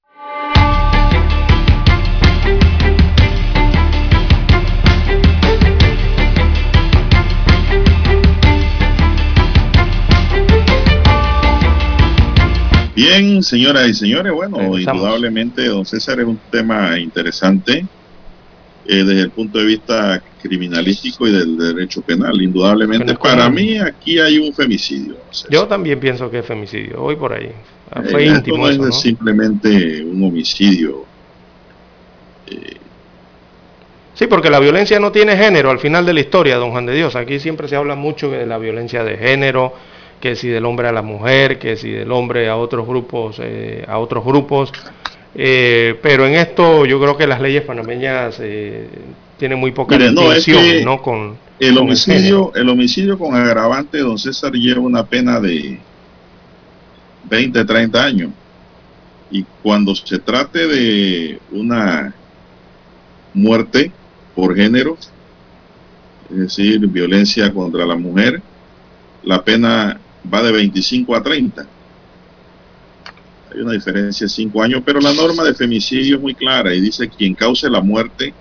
Bien, señoras y señores, bueno, indudablemente, don César, es un tema interesante eh, desde el punto de vista criminalístico y del derecho penal. Indudablemente, para mí aquí hay un femicidio. Yo también pienso que es femicidio, hoy por ahí. Ah, fue eh, íntimo. No es simplemente un homicidio. Eh, sí, porque la violencia no tiene género al final de la historia, don Juan de Dios. Aquí siempre se habla mucho de la violencia de género, que si del hombre a la mujer, que si del hombre a otros grupos, eh, a otros grupos. Eh, pero en esto yo creo que las leyes panameñas eh, tienen muy poca distinción, no, Con el homicidio, el, homicidio con agravante, don César lleva una pena de 20, 30 años. Y cuando se trate de una muerte por género, es decir, violencia contra la mujer, la pena va de 25 a 30. Hay una diferencia de 5 años, pero la norma de femicidio es muy clara y dice quien cause la muerte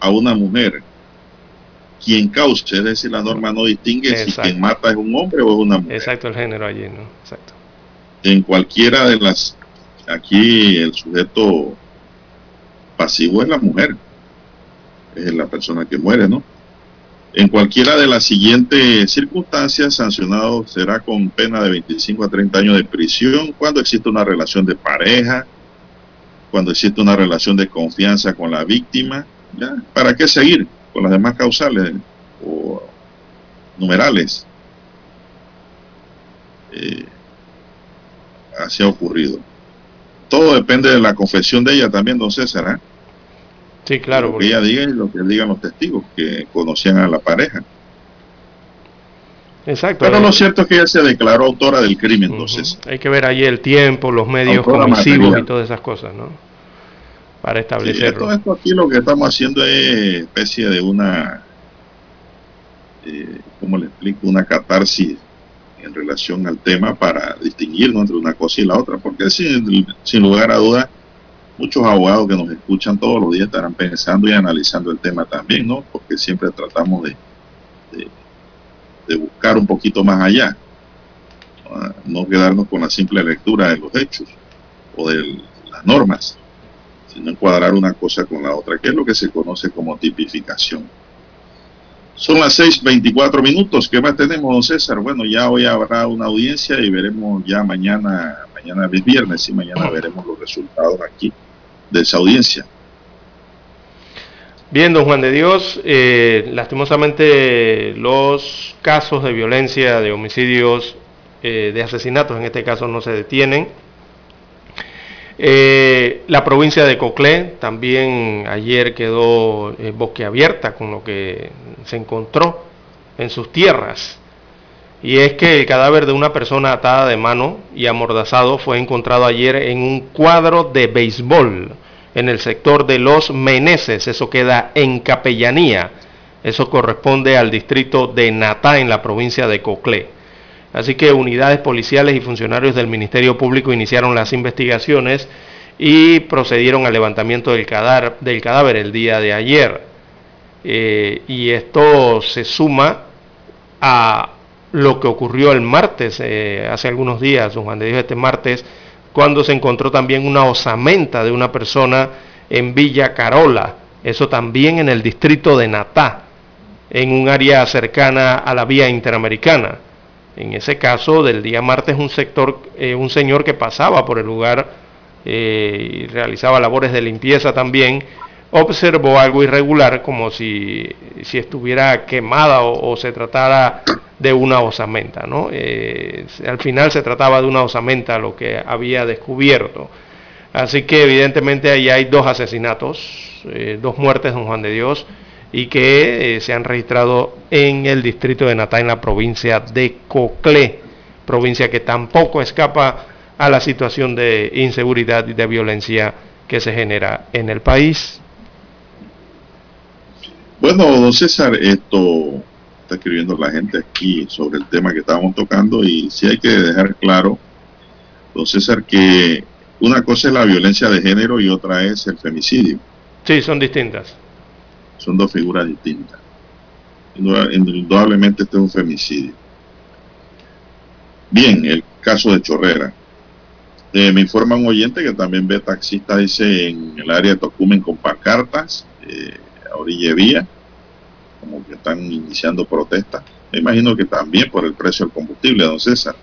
a una mujer. Quien cause, es decir, la norma no distingue si quien mata es un hombre o es una mujer. Exacto, el género allí, ¿no? Exacto. En cualquiera de las, aquí el sujeto pasivo es la mujer, es la persona que muere, ¿no? En cualquiera de las siguientes circunstancias, sancionado será con pena de 25 a 30 años de prisión cuando existe una relación de pareja, cuando existe una relación de confianza con la víctima. ¿Para qué seguir con las demás causales o numerales? Eh, así ha ocurrido. Todo depende de la confesión de ella también, don César. ¿eh? Sí, claro. Lo que ella diga y lo que digan los testigos que conocían a la pareja. Exacto. Pero lo cierto es que ella se declaró autora del crimen, entonces. Hay que ver ahí el tiempo, los medios comisivos y todas esas cosas, ¿no? Para establecerlo. esto, aquí lo que estamos haciendo es especie de una, eh, ¿cómo le explico? Una catarsis en relación al tema para distinguirnos entre una cosa y la otra, porque sin, sin lugar a dudas, muchos abogados que nos escuchan todos los días estarán pensando y analizando el tema también, ¿no? Porque siempre tratamos de, de, buscar un poquito más allá, no quedarnos con la simple lectura de los hechos o de las normas, sino encuadrar una cosa con la otra, que es lo que se conoce como tipificación. Son las 6.24 minutos. ¿Qué más tenemos, don César? Bueno, ya hoy habrá una audiencia y veremos ya mañana, mañana es viernes y mañana veremos los resultados aquí de esa audiencia. Bien, don Juan de Dios, eh, lastimosamente los casos de violencia, de homicidios, eh, de asesinatos en este caso no se detienen. Eh, la provincia de Coclé también ayer quedó abierta con lo que se encontró en sus tierras. Y es que el cadáver de una persona atada de mano y amordazado fue encontrado ayer en un cuadro de béisbol en el sector de Los Meneses. Eso queda en Capellanía. Eso corresponde al distrito de Natá en la provincia de Coclé. Así que unidades policiales y funcionarios del Ministerio Público iniciaron las investigaciones y procedieron al levantamiento del cadáver, el día de ayer. Eh, y esto se suma a lo que ocurrió el martes, eh, hace algunos días, don Juan de Dios, este martes, cuando se encontró también una osamenta de una persona en Villa Carola, eso también en el distrito de Natá, en un área cercana a la vía interamericana. En ese caso, del día martes, un, sector, eh, un señor que pasaba por el lugar eh, y realizaba labores de limpieza también, observó algo irregular, como si, si estuviera quemada o, se tratara de una osamenta. ¿no? Eh, al final se trataba de una osamenta lo que había descubierto. Así que evidentemente ahí hay dos asesinatos, dos muertes, don Juan de Dios, y que eh, se han registrado en el distrito de Natá, en la provincia de Coclé, provincia que tampoco escapa a la situación de inseguridad y de violencia que se genera en el país. Bueno, don César, esto está escribiendo la gente aquí sobre el tema que estábamos tocando y sí hay que dejar claro, don César, que una cosa es la violencia de género y otra es el femicidio. Sí, son distintas son dos figuras distintas. Indudablemente este es un femicidio. Bien, el caso de Chorrera. Eh, me informa un oyente que también ve taxistas, dice, en el área de Tocumen con pancartas, eh, a orilla de vía, como que están iniciando protestas. Me imagino que también por el precio del combustible, don César.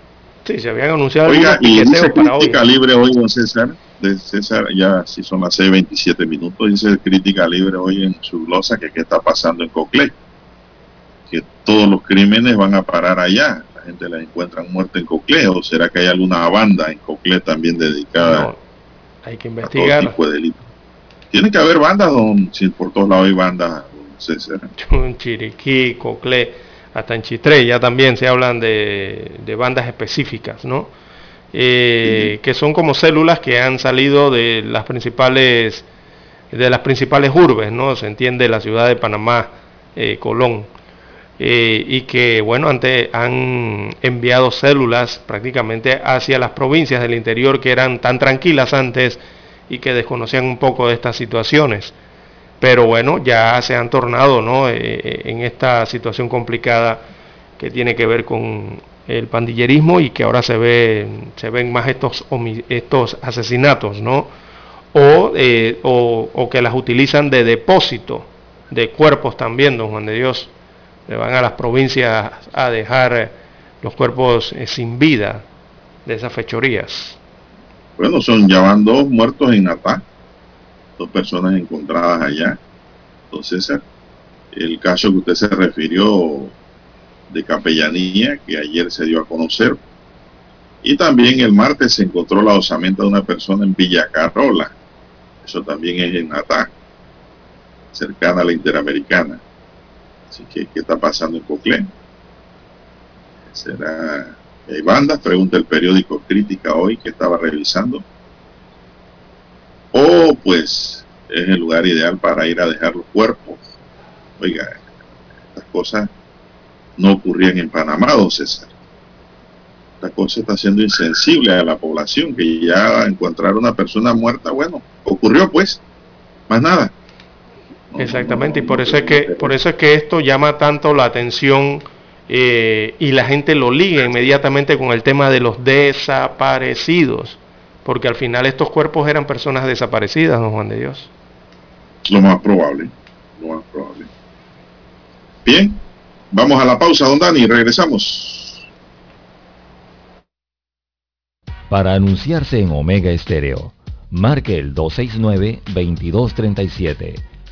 Sí, se habían anunciado. Oiga, y dice crítica libre hoy, don César, de César, ya si son las 6.27 minutos, dice crítica libre hoy en su glosa que qué está pasando en Coclé. Que todos los crímenes van a parar allá. La gente la encuentra muerta en Coclé. ¿O será que hay alguna banda en Coclé también dedicada hay que investigar. a todo tipo de delito? Tiene que haber bandas, don, si por todos lados hay bandas, don César. Chiriquí, Coclé hasta en Chitré ya también se hablan de, bandas específicas, ¿no? Eh, que son como células que han salido de las principales de las principales urbes, ¿no? Se entiende la ciudad de Panamá, eh, Colón, eh, y que, bueno, antes han enviado células prácticamente hacia las provincias del interior que eran tan tranquilas antes y que desconocían un poco de estas situaciones pero bueno, ya se han tornado ¿no? Eh, eh, en esta situación complicada que tiene que ver con el pandillerismo y que ahora se, ve, se ven más estos, estos asesinatos, ¿no? Eh, o, o, que las utilizan de depósito de cuerpos también, don Juan de Dios. Le van a las provincias a dejar los cuerpos sin vida de esas fechorías. Bueno, son ya van dos muertos en Natá dos personas encontradas allá. Entonces, el caso que usted se refirió de capellanía, que ayer se dio a conocer, y también el martes se encontró la osamenta de una persona en Villa Carola. Eso también es en Natá, cercana a la Interamericana. Así que, ¿qué está pasando en Coclé? será hay bandas, pregunta el periódico Crítica hoy que estaba revisando. O pues es el lugar ideal para ir a dejar los cuerpos. Oiga, estas cosas no ocurrían en Panamá, don César. Esta cosa está siendo insensible a la población, que ya encontrar una persona muerta, bueno, ocurrió pues, más nada. Exactamente, y por eso es que, por eso es que esto llama tanto la atención eh, y la gente lo liga inmediatamente con el tema de los desaparecidos, porque al final estos cuerpos eran personas desaparecidas, don Juan de Dios. Lo más probable, lo más probable. Bien, vamos a la pausa, don Dani, regresamos. Para anunciarse en Omega Estéreo, marque el 269-2237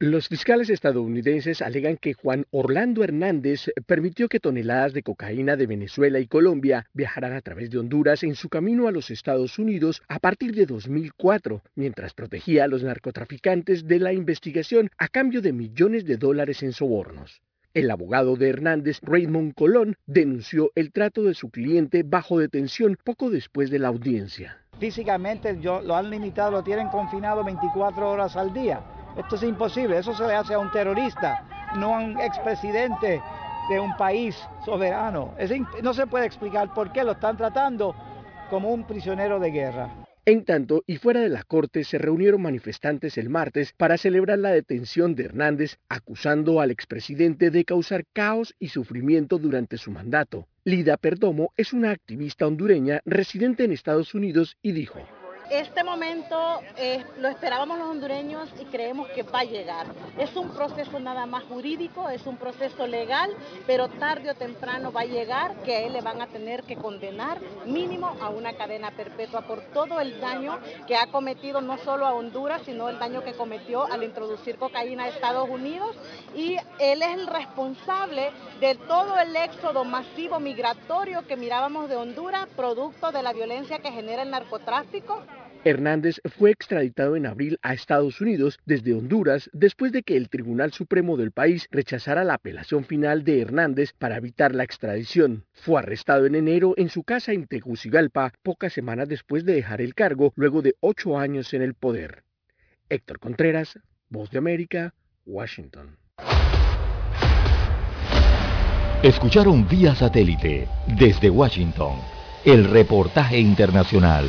Los fiscales estadounidenses alegan que Juan Orlando Hernández permitió que toneladas de cocaína de Venezuela y Colombia viajaran a través de Honduras en su camino a los Estados Unidos a partir de 2004, mientras protegía a los narcotraficantes de la investigación a cambio de millones de dólares en sobornos. El abogado de Hernández, Raymond Colón, denunció el trato de su cliente bajo detención poco después de la audiencia. Físicamente lo han limitado, lo tienen confinado 24 horas al día esto es imposible, eso se le hace a un terrorista, no a un expresidente de un país soberano. no se puede explicar por qué lo están tratando como un prisionero de guerra. En tanto, y fuera de la corte, se reunieron manifestantes el martes para celebrar la detención de Hernández, acusando al expresidente de causar caos y sufrimiento durante su mandato. Lida Perdomo es una activista hondureña residente en Estados Unidos y dijo, este momento eh, lo esperábamos los hondureños y creemos que va a llegar. Es un proceso nada más jurídico, es un proceso legal, pero tarde o temprano va a llegar que a él le van a tener que condenar mínimo a una cadena perpetua por todo el daño que ha cometido no solo a Honduras, sino el daño que cometió al introducir cocaína a Estados Unidos. Y él es el responsable de todo el éxodo masivo migratorio que mirábamos de Honduras, producto de la violencia que genera el narcotráfico Hernández fue extraditado en abril a Estados Unidos desde Honduras después de que el Tribunal Supremo del país rechazara la apelación final de Hernández para evitar la extradición. Fue arrestado en enero en su casa en Tegucigalpa, pocas semanas después de dejar el cargo luego de ocho años en el poder. Héctor Contreras, Voz de América, Washington. Escucharon vía satélite desde Washington el reportaje internacional.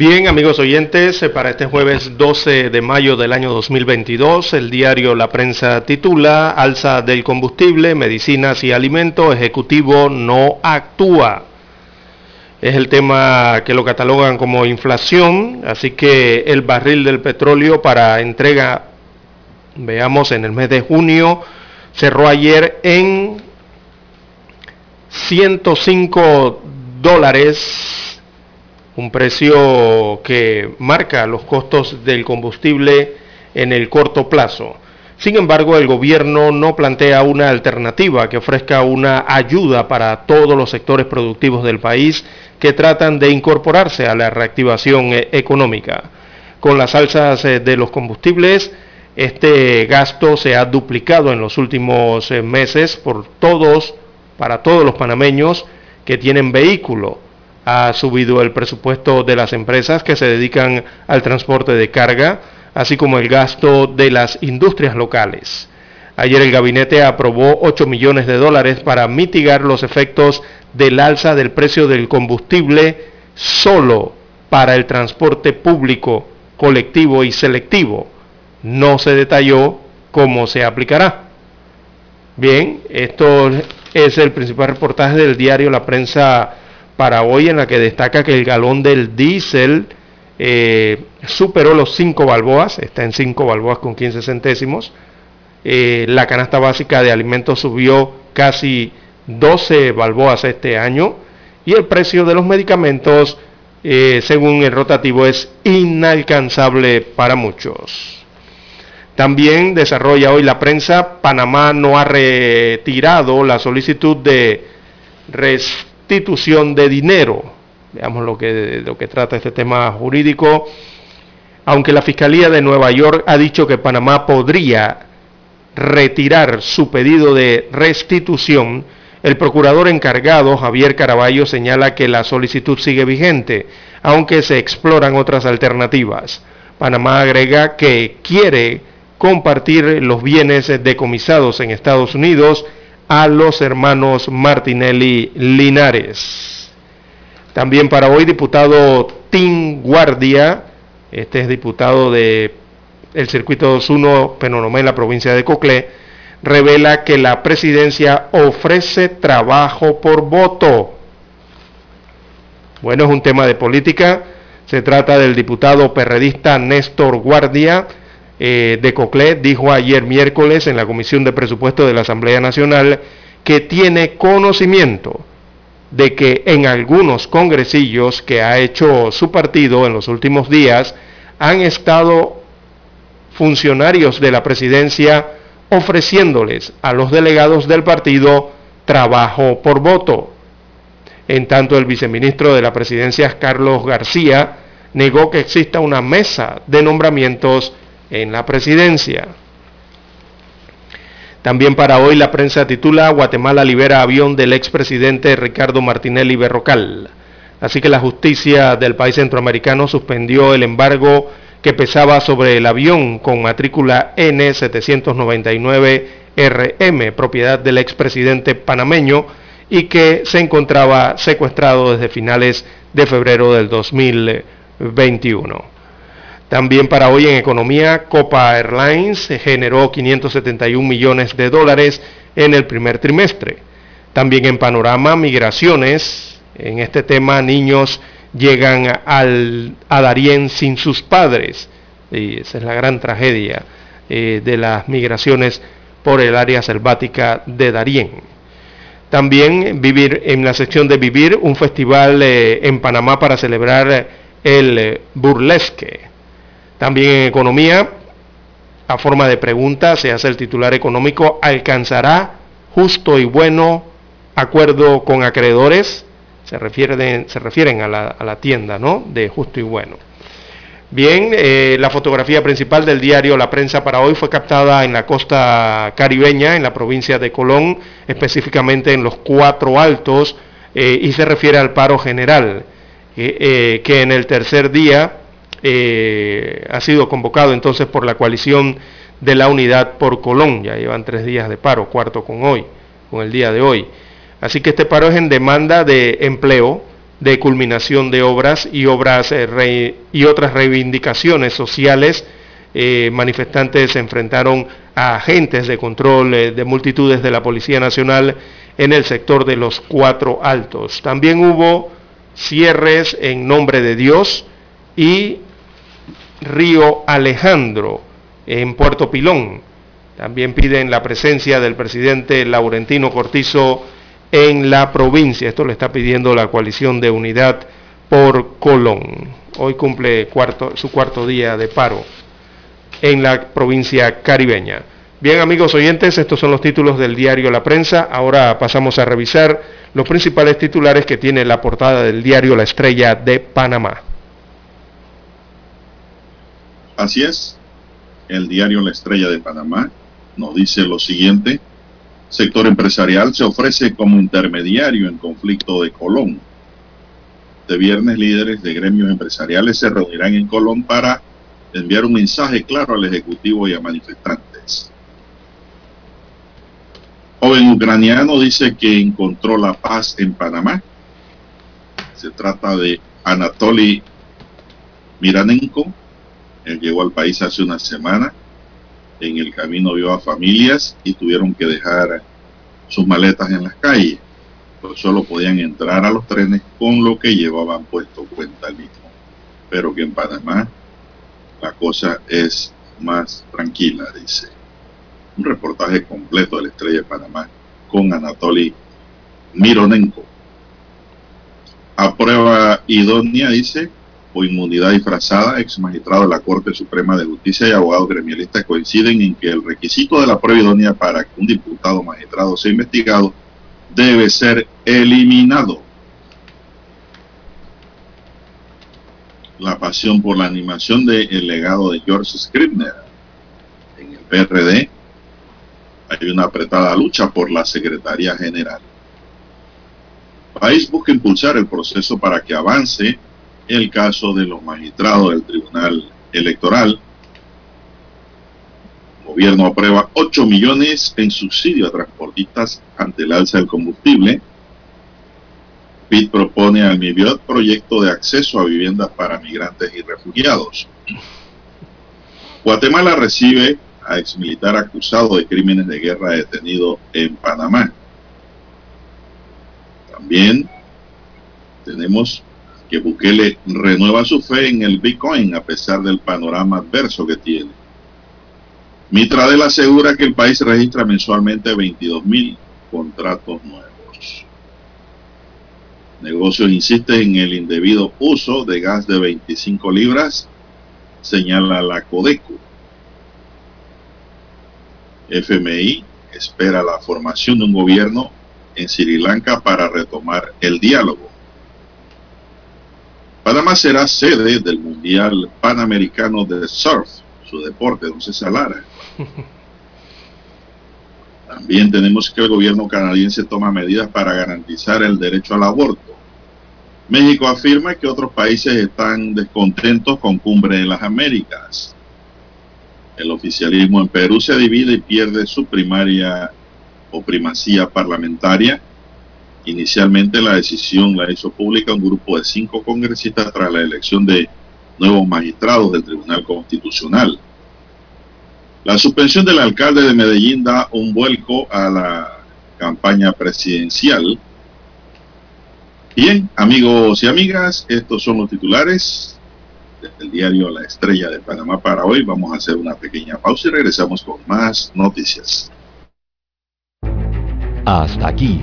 Bien, amigos oyentes, eh, para este jueves 12 de mayo del año 2022, el diario La Prensa titula Alza del combustible, medicinas y alimentos, Ejecutivo no actúa. Es el tema que lo catalogan como inflación, así que el barril del petróleo para entrega, veamos, en el mes de junio, cerró ayer en 105 dólares, un precio que marca los costos del combustible en el corto plazo. Sin embargo, el gobierno no plantea una alternativa que ofrezca una ayuda para todos los sectores productivos del país que tratan de incorporarse a la reactivación e-, económica. Con las alzas eh, de los combustibles, este gasto se ha duplicado en los últimos eh, meses por todos, para todos los panameños que tienen vehículo. Ha subido el presupuesto de las empresas que se dedican al transporte de carga, así como el gasto de las industrias locales. Ayer el gabinete aprobó 8 millones de dólares para mitigar los efectos del alza del precio del combustible solo para el transporte público, colectivo y selectivo. No se detalló cómo se aplicará. Bien, esto es el principal reportaje del diario La Prensa para hoy en la que destaca que el galón del diésel eh, superó los 5 balboas, está en 5 balboas con 15 centésimos. Eh, la canasta básica de alimentos subió casi 12 balboas este año y el precio de los medicamentos, eh, según el rotativo, es inalcanzable para muchos. También desarrolla hoy la prensa, Panamá no ha retirado la solicitud de restitución de dinero. Veamos lo que, lo que trata este tema jurídico. Aunque la Fiscalía de Nueva York ha dicho que Panamá podría retirar su pedido de restitución, el procurador encargado, Javier Caraballo, señala que la solicitud sigue vigente, aunque se exploran otras alternativas. Panamá agrega que quiere compartir los bienes decomisados en Estados Unidos a los hermanos Martinelli Linares. También para hoy, diputado Tim Guardia, este es diputado de el circuito 21 Penonomé en la provincia de Coclé, revela que la presidencia ofrece trabajo por voto. Bueno, es un tema de política. Se trata del diputado perredista Néstor Guardia, eh, de Coclé dijo ayer miércoles en la Comisión de Presupuesto de la Asamblea Nacional que tiene conocimiento de que en algunos congresillos que ha hecho su partido en los últimos días han estado funcionarios de la presidencia ofreciéndoles a los delegados del partido trabajo por voto. En tanto, el viceministro de la presidencia, Carlos García, negó que exista una mesa de nombramientos en la presidencia. También para hoy la prensa titula Guatemala libera avión del expresidente Ricardo Martinelli Berrocal. Así que la justicia del país centroamericano suspendió el embargo que pesaba sobre el avión con matrícula N799RM, propiedad del expresidente panameño, y que se encontraba secuestrado desde finales de febrero del 2021. También para hoy en economía, Copa Airlines generó 571 millones de dólares en el primer trimestre. También en panorama, migraciones. En este tema, niños llegan al, a Darién sin sus padres. Y esa es la gran tragedia eh, de las migraciones por el área selvática de Darién. También vivir en la sección de vivir un festival eh, en Panamá para celebrar el eh, burlesque. También en economía, a forma de pregunta, se hace el titular económico, ¿alcanzará justo y bueno acuerdo con acreedores? Se refieren, se refieren a, la, tienda, ¿no? De justo y bueno. Bien, eh, la fotografía principal del diario La Prensa para hoy fue captada en la costa caribeña, en la provincia de Colón, específicamente en los Cuatro Altos, eh, y se refiere al paro general, eh, que en el tercer día eh, ha sido convocado entonces por la coalición de la unidad por Colón. Ya llevan tres días de paro, cuarto con hoy, con el día de hoy. Así que este paro es en demanda de empleo de culminación de obras y, obras, eh, y otras reivindicaciones sociales. Eh, manifestantes se enfrentaron a agentes de control de multitudes de la Policía Nacional en el sector de los Cuatro Altos. También hubo cierres en nombre de Dios y Río Alejandro en Puerto Pilón. También piden la presencia del presidente Laurentino Cortizo en la provincia. Esto le está pidiendo la coalición de unidad por Colón. Hoy cumple su cuarto día de paro en la provincia caribeña. Bien amigos oyentes, estos son los títulos del diario La Prensa. Ahora pasamos a revisar los principales titulares que tiene la portada del diario La Estrella de Panamá. Así es, el diario La Estrella de Panamá nos dice lo siguiente sector empresarial se ofrece como intermediario en conflicto de Colón. De viernes, líderes de gremios empresariales se reunirán en Colón para enviar un mensaje claro al Ejecutivo y a manifestantes. Joven ucraniano dice que encontró la paz en Panamá. Se trata de Anatoly Miranenko. Él llegó al país hace una semana en el camino vio a familias y tuvieron que dejar sus maletas en las calles. Pues solo podían entrar a los trenes con lo que llevaban puesto cuenta mismo. Pero que en Panamá la cosa es más tranquila, dice. Un reportaje completo de la Estrella de Panamá con Anatoly Mironenko. A prueba idónea, dice, o inmunidad disfrazada, ex magistrado de la Corte Suprema de Justicia y abogados gremialistas coinciden en que el requisito de la prueba idónea para que un diputado magistrado sea investigado debe ser eliminado. La pasión por la animación del el legado de George Scribner en el PRD. Hay una apretada lucha por la Secretaría General. El país busca impulsar el proceso para que avance el caso de los magistrados del Tribunal Electoral. El gobierno aprueba 8 millones en subsidio a transportistas ante el alza del combustible. PIT propone al MIBIOT proyecto de acceso a viviendas para migrantes y refugiados. Guatemala recibe a exmilitar acusado de crímenes de guerra detenido en Panamá. También tenemos que Bukele renueva su fe en el Bitcoin a pesar del panorama adverso que tiene. Mitradel asegura que el país registra mensualmente 22 mil contratos nuevos. Negocios insiste en el indebido uso de gas de 25 libras, señala la Codeco. FMI espera la formación de un gobierno en Sri Lanka para retomar el diálogo. Panamá será sede del Mundial Panamericano de Surf, su deporte, don César Lara. También tenemos que el gobierno canadiense toma medidas para garantizar el derecho al aborto. México afirma que otros países están descontentos con Cumbre de las Américas. El oficialismo en Perú se divide y pierde su primaria o primacía parlamentaria Inicialmente la decisión la hizo pública un grupo de cinco congresistas tras la elección de nuevos magistrados del Tribunal Constitucional. La suspensión del alcalde de Medellín da un vuelco a la campaña presidencial. Bien, amigos y amigas, estos son los titulares del diario La Estrella de Panamá para hoy. Vamos a hacer una pequeña pausa y regresamos con más noticias. Hasta aquí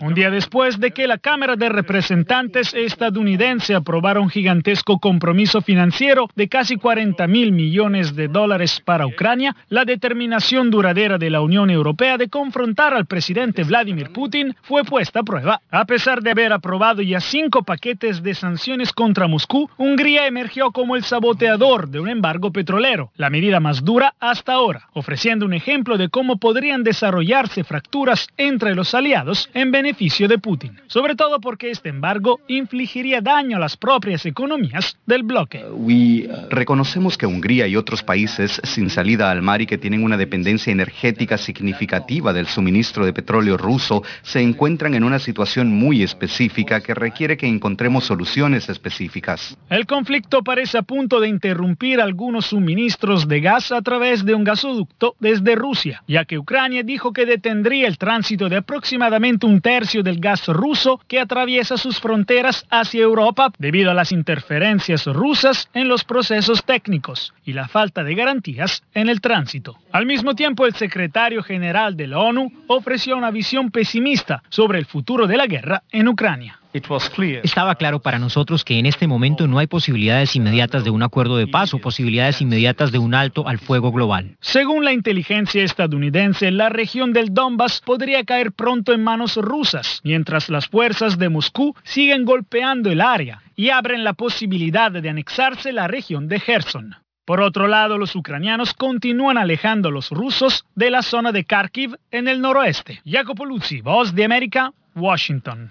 Un día después de que la Cámara de Representantes estadounidense aprobara un gigantesco compromiso financiero de casi 40 mil millones de dólares para Ucrania, la determinación duradera de la Unión Europea de confrontar al presidente Vladimir Putin fue puesta a prueba. A pesar de haber aprobado ya cinco paquetes de sanciones contra Moscú, Hungría emergió como el saboteador de un embargo petrolero, la medida más dura hasta ahora, ofreciendo un ejemplo de cómo podrían desarrollarse fracturas entre los aliados en beneficio de Putin, sobre todo porque este embargo infligiría daño a las propias economías del bloque. Reconocemos que Hungría y otros países sin salida al mar y que tienen una dependencia energética significativa del suministro de petróleo ruso se encuentran en una situación muy específica que requiere que encontremos soluciones específicas. El conflicto parece a punto de interrumpir algunos suministros de gas a través de un gasoducto desde Rusia, ya que Ucrania dijo que detendría el tránsito de aproximadamente un tercio del gas ruso que atraviesa sus fronteras hacia Europa debido a las interferencias rusas en los procesos técnicos y la falta de garantías en el tránsito. Al mismo tiempo, el secretario general de la ONU ofreció una visión pesimista sobre el futuro de la guerra en Ucrania. Estaba claro para nosotros que en este momento no hay posibilidades inmediatas de un acuerdo de paz o posibilidades inmediatas de un alto al fuego global. Según la inteligencia estadounidense, la región del Donbass podría caer pronto en manos rusas, mientras las fuerzas de Moscú siguen golpeando el área y abren la posibilidad de anexarse la región de Gerson. Por otro lado, los ucranianos continúan alejando a los rusos de la zona de Kharkiv en el noroeste. Jacopo Luzzi, Voz de América, Washington.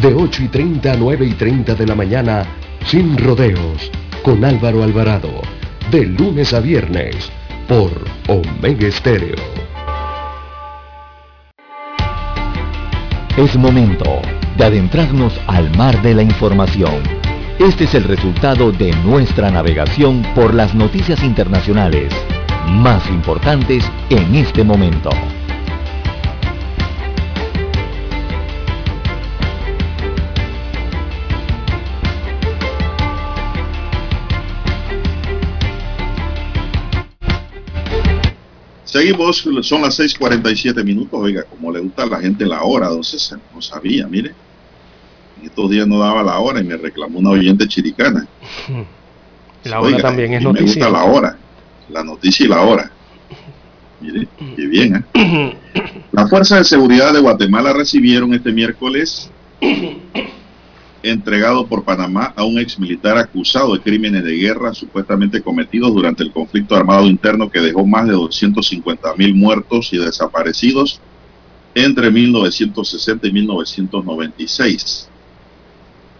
de 8 y 30 a 9 y 30 de la mañana, sin rodeos, con Álvaro Alvarado, de lunes a viernes, por Omega Estéreo. Es momento de adentrarnos al mar de la información. Este es el resultado de nuestra navegación por las noticias internacionales más importantes en este momento. Seguimos, son las 6:47 minutos. Oiga, como le gusta a la gente la hora, don César, no sabía, mire. En estos días no daba la hora y me reclamó una oyente chiricana. La hora también es noticia. Me gusta la hora, la noticia y la hora. Mire, qué bien. ¿eh? La Fuerza de Seguridad de Guatemala recibieron este miércoles entregado por Panamá a un ex militar acusado de crímenes de guerra supuestamente cometidos durante el conflicto armado interno que dejó más de 250 mil muertos y desaparecidos entre 1960 y 1996.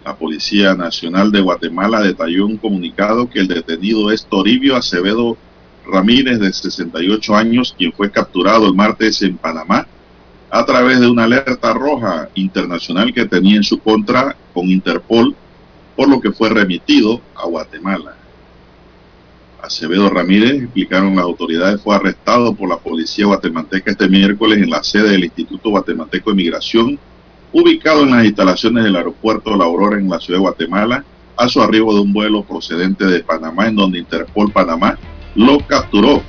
La Policía Nacional de Guatemala detalló un comunicado que el detenido es Toribio Acevedo Ramírez, de 68 años, quien fue capturado el martes en Panamá a través de una alerta roja internacional que tenía en su contra con Interpol, por lo que fue remitido a Guatemala. Acevedo Ramírez, explicaron las autoridades, fue arrestado por la policía guatemalteca este miércoles en la sede del Instituto Guatemalteco de Migración, ubicado en las instalaciones del aeropuerto La Aurora en la ciudad de Guatemala, a su arribo de un vuelo procedente de Panamá, en donde Interpol Panamá lo capturó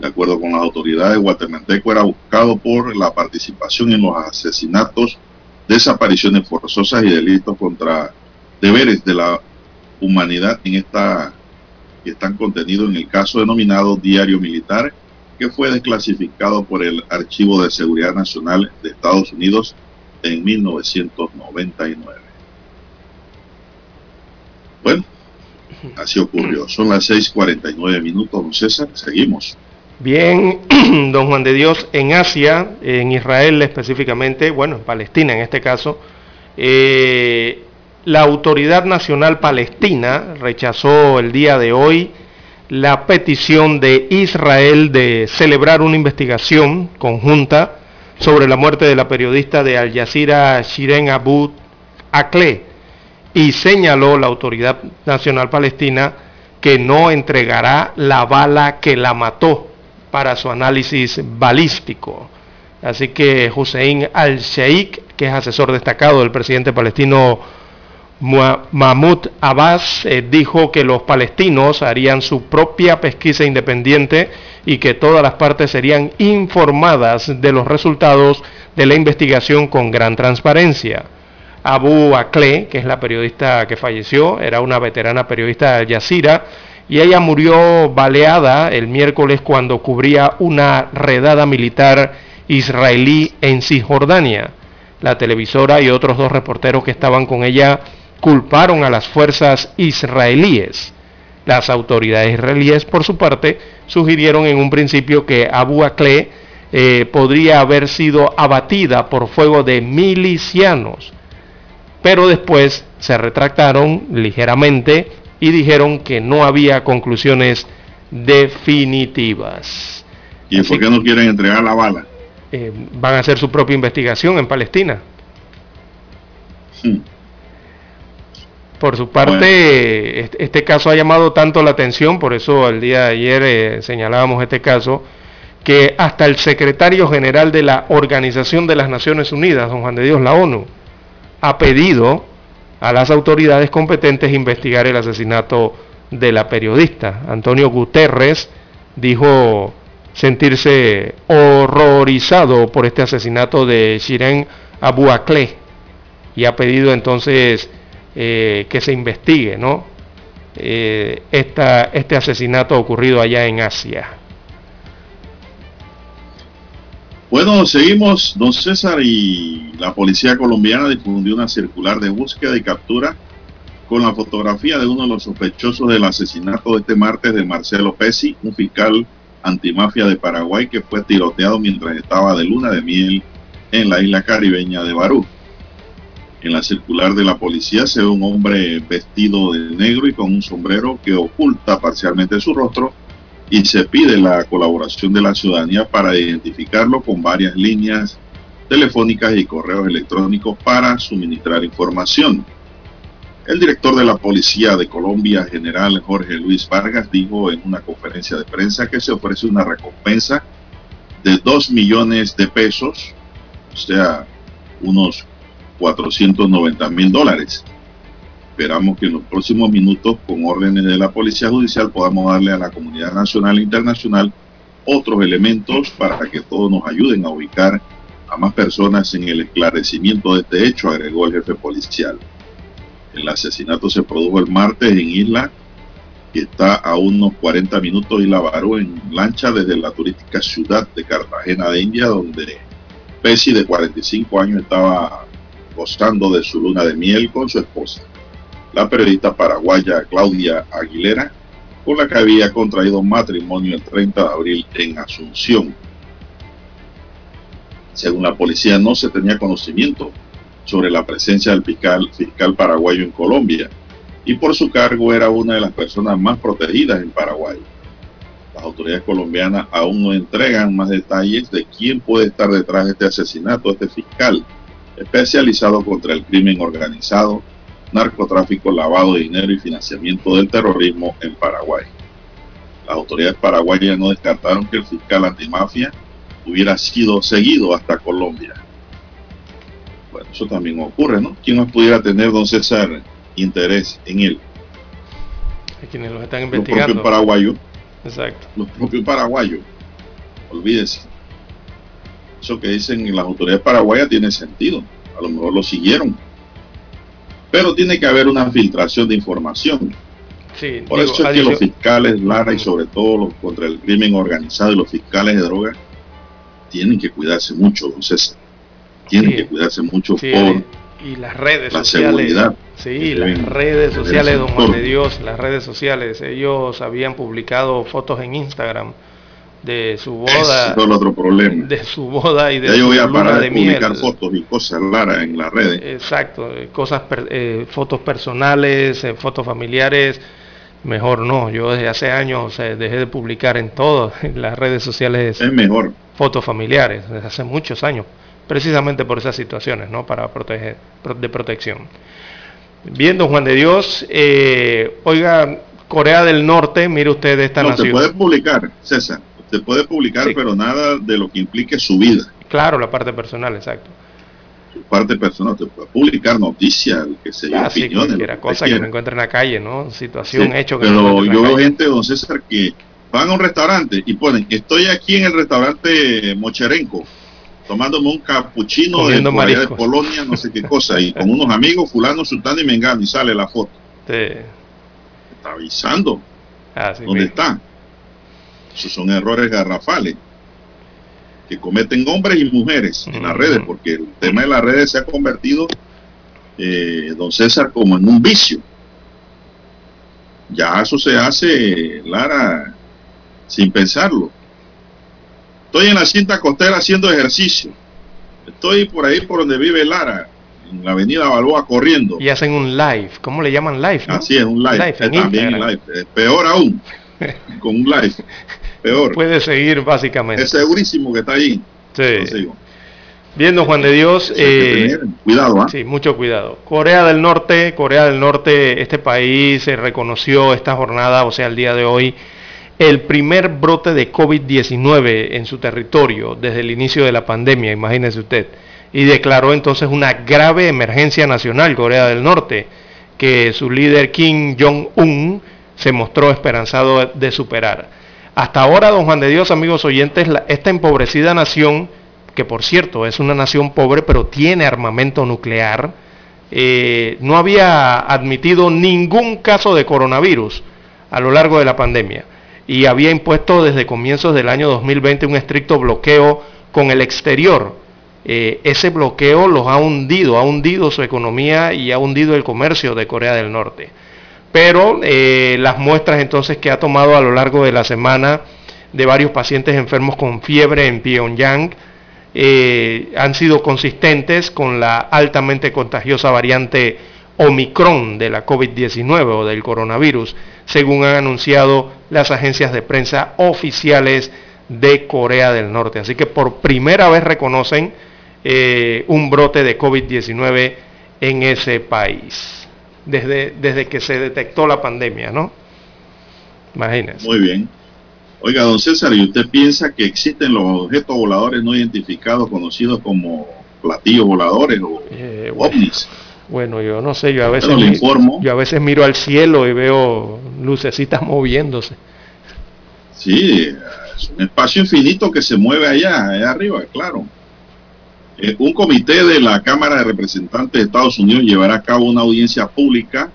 De acuerdo con las autoridades, guatemalteco era buscado por la participación en los asesinatos, desapariciones forzosas y delitos contra deberes de la humanidad en esta que están contenidos en el caso denominado Diario Militar, que fue desclasificado por el Archivo de Seguridad Nacional de Estados Unidos en 1999. Bueno, así ocurrió. Son las 6:49 minutos, don César. Seguimos. Bien, don Juan de Dios, en Asia, en Israel específicamente, bueno, en Palestina en este caso, eh, la Autoridad Nacional Palestina rechazó el día de hoy la petición de Israel de celebrar una investigación conjunta sobre la muerte de la periodista de Al Jazeera Shiren Abu Akleh y señaló la Autoridad Nacional Palestina que no entregará la bala que la mató para su análisis balístico. Así que Hussein al-Sheikh, que es asesor destacado del presidente palestino Mahmoud Abbas, eh, dijo que los palestinos harían su propia pesquisa independiente y que todas las partes serían informadas de los resultados de la investigación con gran transparencia. Abu Akleh, que es la periodista que falleció, era una veterana periodista de Al y ella murió baleada el miércoles cuando cubría una redada militar israelí en Cisjordania. La televisora y otros dos reporteros que estaban con ella culparon a las fuerzas israelíes. Las autoridades israelíes, por su parte, sugirieron en un principio que Abu Akleh eh, podría haber sido abatida por fuego de milicianos, pero después se retractaron ligeramente y dijeron que no había conclusiones definitivas. ¿Y por qué no quieren entregar la bala? Eh, van a hacer su propia investigación en Palestina. Hmm. Por su parte, este, caso ha llamado tanto la atención, por eso el día de ayer eh, señalábamos este caso, que hasta el secretario general de la Organización de las Naciones Unidas, don Juan de Dios, la ONU, ha pedido a las autoridades competentes investigar el asesinato de la periodista. Antonio Guterres dijo sentirse horrorizado por este asesinato de Shiren Abu y ha pedido entonces eh, que se investigue ¿no? Eh, este asesinato ocurrido allá en Asia. Bueno, seguimos, don César, y la policía colombiana difundió una circular de búsqueda y captura con la fotografía de uno de los sospechosos del asesinato de este martes de Marcelo Pesi, un fiscal antimafia de Paraguay que fue tiroteado mientras estaba de luna de miel en la isla caribeña de Barú. En la circular de la policía se ve un hombre vestido de negro y con un sombrero que oculta parcialmente su rostro y se pide la colaboración de la ciudadanía para identificarlo con varias líneas telefónicas y correos electrónicos para suministrar información. El director de la Policía de Colombia, general Jorge Luis Vargas, dijo en una conferencia de prensa que se ofrece una recompensa de 2 millones de pesos, o sea, unos 490 mil dólares Esperamos que en los próximos minutos, con órdenes de la Policía Judicial, podamos darle a la comunidad nacional e internacional otros elementos para que todos nos ayuden a ubicar a más personas en el esclarecimiento de este hecho, agregó el jefe policial. El asesinato se produjo el martes en Isla, que está a unos 40 minutos la varó en lancha desde la turística ciudad de Cartagena de India, donde Pesi de 45 años estaba gozando de su luna de miel con su esposa la periodista paraguaya Claudia Aguilera, con la que había contraído matrimonio el 30 de abril en Asunción. Según la policía, no se tenía conocimiento sobre la presencia del fiscal, fiscal paraguayo en Colombia y por su cargo era una de las personas más protegidas en Paraguay. Las autoridades colombianas aún no entregan más detalles de quién puede estar detrás de este asesinato, este fiscal especializado contra el crimen organizado narcotráfico, lavado de dinero y financiamiento del terrorismo en Paraguay. Las autoridades paraguayas no descartaron que el fiscal antimafia hubiera sido seguido hasta Colombia. Bueno, eso también ocurre, ¿no? ¿Quién más pudiera tener, don César, interés en él? Hay quienes lo están investigando. Los propios paraguayos. Exacto. Los propios paraguayos. olvídese. Eso que dicen las autoridades paraguayas tiene sentido. A lo mejor lo siguieron. Pero tiene que haber una filtración de información. Por eso es que los fiscales, Lara, y sobre todo los contra el crimen organizado y los fiscales de droga, tienen que cuidarse mucho, don César. Tienen que cuidarse mucho por y las redes sociales. Sí, las redes sociales, don Juan de Dios, las redes sociales. Ellos habían publicado fotos en Instagram de su boda. es otro problema. De su boda y de ya yo voy a parar de, publicar fotos y cosas raras en las redes. Exacto, eh, cosas, eh, fotos personales, eh, fotos familiares. Mejor no, yo desde hace años dejé de publicar en todas las redes sociales. Es mejor. Fotos familiares, desde hace muchos años precisamente por esas situaciones, ¿no? Para proteger, de protección. Bien, don Juan de Dios, eh, oiga, Corea del Norte, mire usted esta no, nación. Se puede publicar, César, se puede publicar, pero nada de lo que implique su vida. Claro, la parte personal, exacto. Su parte personal, se puede publicar noticias, que se ah, opiniones. cualquier cosa que, me encuentre en la calle, ¿no? Situación, hecho que Pero yo veo gente, don César, que van a un restaurante y ponen, estoy aquí en el restaurante Mocherenco tomándome un capuchino de, de, Polonia, no sé qué cosa, y con unos amigos, fulano, sultano y mengano, y sale la foto. Está avisando. Ah, ¿Dónde está? Esos son errores garrafales que cometen hombres y mujeres en las redes, porque el tema de las redes se ha convertido, eh, don César, como en un vicio. Ya eso se hace, Lara, sin pensarlo. Estoy en la cinta costera haciendo ejercicio. Estoy por ahí por donde vive Lara, en la avenida Balboa corriendo. Y hacen un live. ¿Cómo le llaman live? Así es, un live. también live. Peor aún, con un live. Peor. Puede seguir básicamente. Es segurísimo que está ahí. Sí. Viendo Juan de Dios, eh, cuidado, ¿ah? sí, mucho cuidado. Corea del Norte, Corea del Norte, este país se reconoció esta jornada, o sea, el día de hoy, el primer brote de COVID-19 en su territorio desde el inicio de la pandemia, imagínese usted, y declaró entonces una grave emergencia nacional Corea del Norte, que su líder Kim Jong-un se mostró esperanzado de superar. Hasta ahora, don Juan de Dios, amigos oyentes, esta empobrecida nación, que por cierto es una nación pobre pero tiene armamento nuclear, eh, no había admitido ningún caso de coronavirus a lo largo de la pandemia y había impuesto desde comienzos del año 2020 un estricto bloqueo con el exterior. Eh, ese bloqueo los ha hundido, ha hundido su economía y ha hundido el comercio de Corea del Norte. Pero eh, las muestras entonces que ha tomado a lo largo de la semana de varios pacientes enfermos con fiebre en Pyongyang eh, han sido consistentes con la altamente contagiosa variante Omicron de la COVID-19 o del coronavirus, según han anunciado las agencias de prensa oficiales de Corea del Norte. Así que por primera vez reconocen eh, un brote de COVID-19 en ese país, desde, desde que se detectó la pandemia, ¿no? Imagínense. Muy bien. Oiga, don César, ¿y usted piensa que existen los objetos voladores no identificados conocidos como platillos voladores o eh, ovnis? Bueno, yo no sé, yo a veces yo a veces miro al cielo y veo lucecitas moviéndose. Sí, es un espacio infinito que se mueve allá, allá arriba, claro. Eh, un comité de la Cámara de Representantes de Estados Unidos llevará a cabo una audiencia pública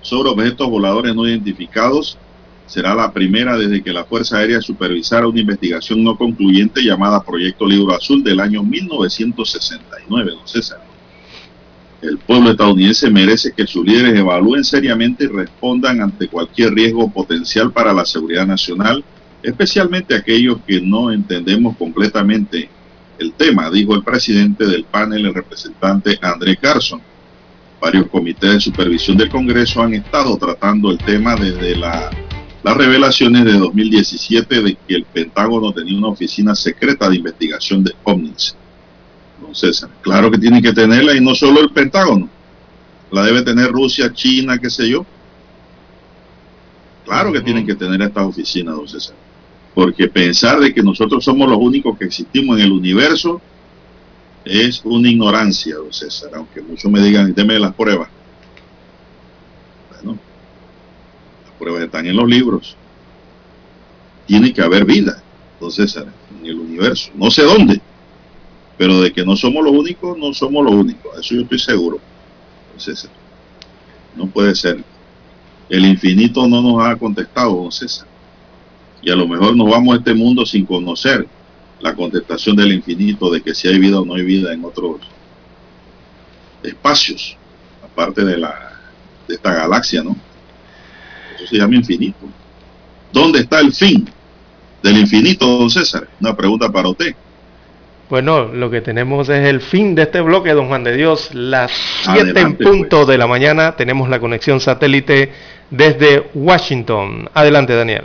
sobre objetos voladores no identificados. Será la primera desde que la Fuerza Aérea supervisara una investigación no concluyente llamada Proyecto Libro Azul del año 1969, don. El pueblo estadounidense merece que sus líderes evalúen seriamente y respondan ante cualquier riesgo potencial para la seguridad nacional, especialmente aquellos que no entendemos completamente el tema, dijo el presidente del panel, el representante André Carson. Varios comités de supervisión del Congreso han estado tratando el tema desde las revelaciones de 2017 de que el Pentágono tenía una oficina secreta de investigación de ovnis César. Claro que tienen que tenerla y no solo el Pentágono. La debe tener Rusia, China, qué sé yo. Claro que tienen que tener esta oficina, don César. Porque pensar de que nosotros somos los únicos que existimos en el universo es una ignorancia, don César. Aunque muchos me digan, deme las pruebas. Bueno, las pruebas están en los libros. Tiene que haber vida. Entonces, en el universo. No sé dónde, pero de que no somos los únicos, no somos los únicos. Eso yo estoy seguro. César. No puede ser. El infinito no nos ha contestado, don César. Y a lo mejor nos vamos a este mundo sin conocer la contestación del infinito de que si hay vida o no hay vida en otros espacios, aparte de, la, de esta galaxia, ¿no? Eso se llama infinito. ¿Dónde está el fin del infinito, don César? Una pregunta para usted. Bueno, lo que tenemos es el fin de este bloque, don Juan de Dios. Las 7 en punto pues. de la mañana tenemos la conexión satélite desde Washington. Adelante, Daniel.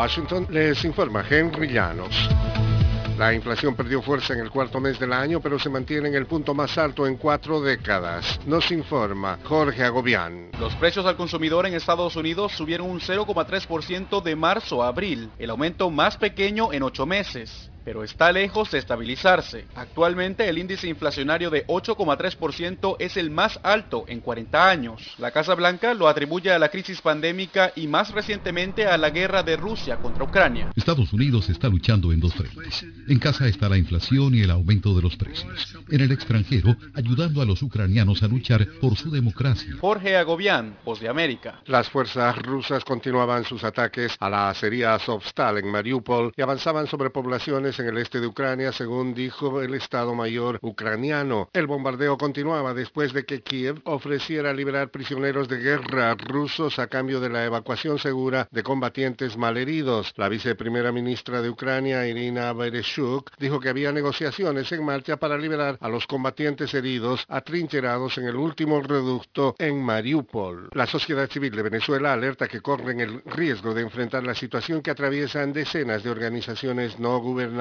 Washington les informa Henry Llanos. La inflación perdió fuerza en el cuarto mes del año, pero se mantiene en el punto más alto en cuatro décadas. Nos informa Jorge Agobián. Los precios al consumidor en Estados Unidos subieron un 0,3% de marzo a abril, el aumento más pequeño en ocho meses pero está lejos de estabilizarse. Actualmente el índice inflacionario de 8,3% es el más alto en 40 años. La Casa Blanca lo atribuye a la crisis pandémica y más recientemente a la guerra de Rusia contra Ucrania. Estados Unidos está luchando en dos frentes. En casa está la inflación y el aumento de los precios. En el extranjero, ayudando a los ucranianos a luchar por su democracia. Jorge Agobián, Voz de América. Las fuerzas rusas continuaban sus ataques a la acería Azovstal en Mariupol y avanzaban sobre poblaciones en el este de Ucrania, según dijo el Estado Mayor ucraniano. El bombardeo continuaba después de que Kiev ofreciera liberar prisioneros de guerra rusos a cambio de la evacuación segura de combatientes malheridos. La viceprimera ministra de Ucrania, Irina Bereshuk, dijo que había negociaciones en marcha para liberar a los combatientes heridos atrincherados en el último reducto en Mariupol. La sociedad civil de Venezuela alerta que corren el riesgo de enfrentar la situación que atraviesan decenas de organizaciones no gubernamentales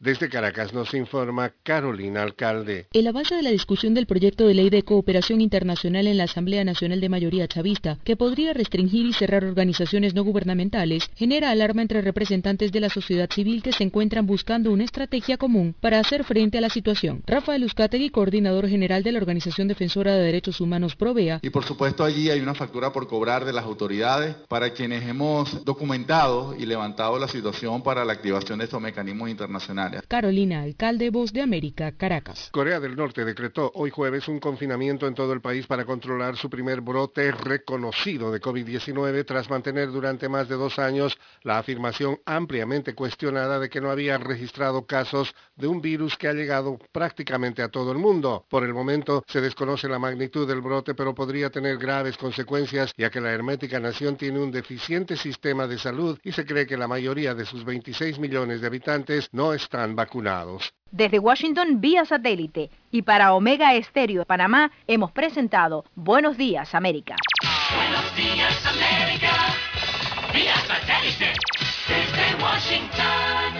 desde Caracas nos informa Carolina Alcalde. El avance de la discusión del proyecto de ley de cooperación internacional en la Asamblea Nacional de Mayoría Chavista, que podría restringir y cerrar organizaciones no gubernamentales, genera alarma entre representantes de la sociedad civil que se encuentran buscando una estrategia común para hacer frente a la situación. Rafael Uzcategui, coordinador general de la Organización Defensora de Derechos Humanos Provea. Y por supuesto allí hay una factura por cobrar de las autoridades para quienes hemos documentado y levantado la situación para la activación de estos mecanismos internacionales. Carolina, alcalde Voz de América, Caracas. Corea del Norte decretó hoy jueves un confinamiento en todo el país para controlar su primer brote reconocido de COVID-19 tras mantener durante más de dos años la afirmación ampliamente cuestionada de que no había registrado casos de un virus que ha llegado prácticamente a todo el mundo. Por el momento se desconoce la magnitud del brote, pero podría tener graves consecuencias ya que la hermética nación tiene un deficiente sistema de salud y se cree que la mayoría de sus 26 millones de habitantes no están vacunados. Desde Washington vía satélite y para Omega Estéreo de Panamá hemos presentado Buenos Días América. Buenos Días América vía satélite desde Washington.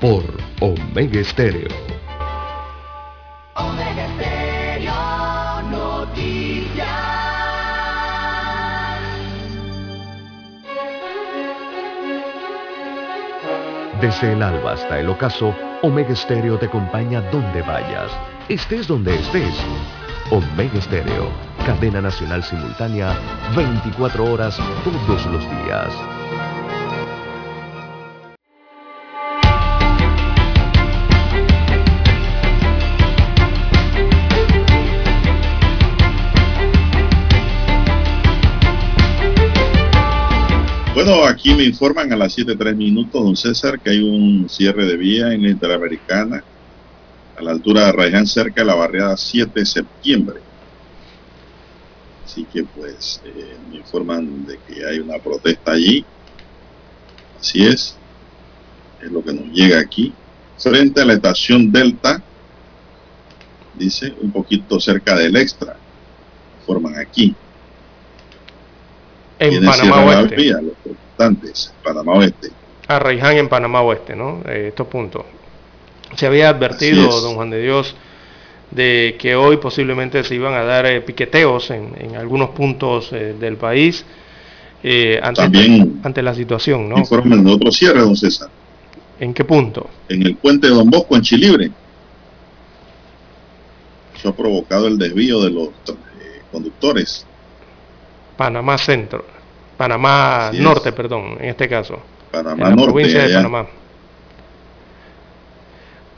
Por Omega Estéreo. Omega Desde el alba hasta el ocaso, Omega Stereo te acompaña donde vayas, estés donde estés. Omega Stereo cadena nacional simultánea, 24 horas todos los días. Bueno, aquí me informan a las 7.3 minutos, don César, que hay un cierre de vía en la Interamericana a la altura de Raiján, cerca de la barriada 7 de septiembre. Así que pues eh, me informan de que hay una protesta allí. Así es. Es lo que nos llega aquí. Frente a la estación Delta, dice, un poquito cerca del extra. Informan aquí en Panamá Oeste. los protestantes, Panamá Oeste. A Raiján en Panamá Oeste, ¿no? Eh, estos puntos. Se había advertido, don Juan de Dios, de que hoy posiblemente se iban a dar eh, piqueteos en, algunos puntos eh, del país ante, También ante la situación, ¿no? Informen de otro cierre, don César. ¿En qué punto? En el puente de Don Bosco, en Chilibre. Eso ha provocado el desvío de los conductores Panamá Centro, Panamá Norte, perdón, en este caso. Panamá en la provincia de Panamá.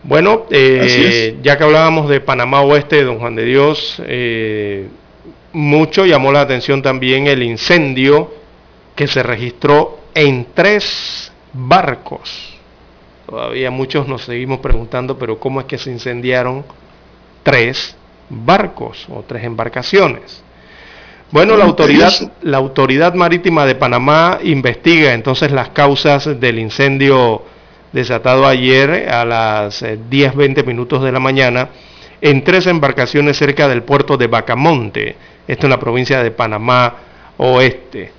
Bueno, eh, ya que hablábamos de Panamá Oeste, don Juan de Dios, eh, mucho llamó la atención también el incendio que se registró en tres barcos. Todavía muchos nos seguimos preguntando, pero ¿cómo es que se incendiaron tres barcos o tres embarcaciones? Bueno, la autoridad, la autoridad marítima de Panamá investiga entonces las causas del incendio desatado ayer a las 10.20 eh, minutos de la mañana en tres embarcaciones cerca del puerto de Bacamonte, esto en la provincia de Panamá Oeste.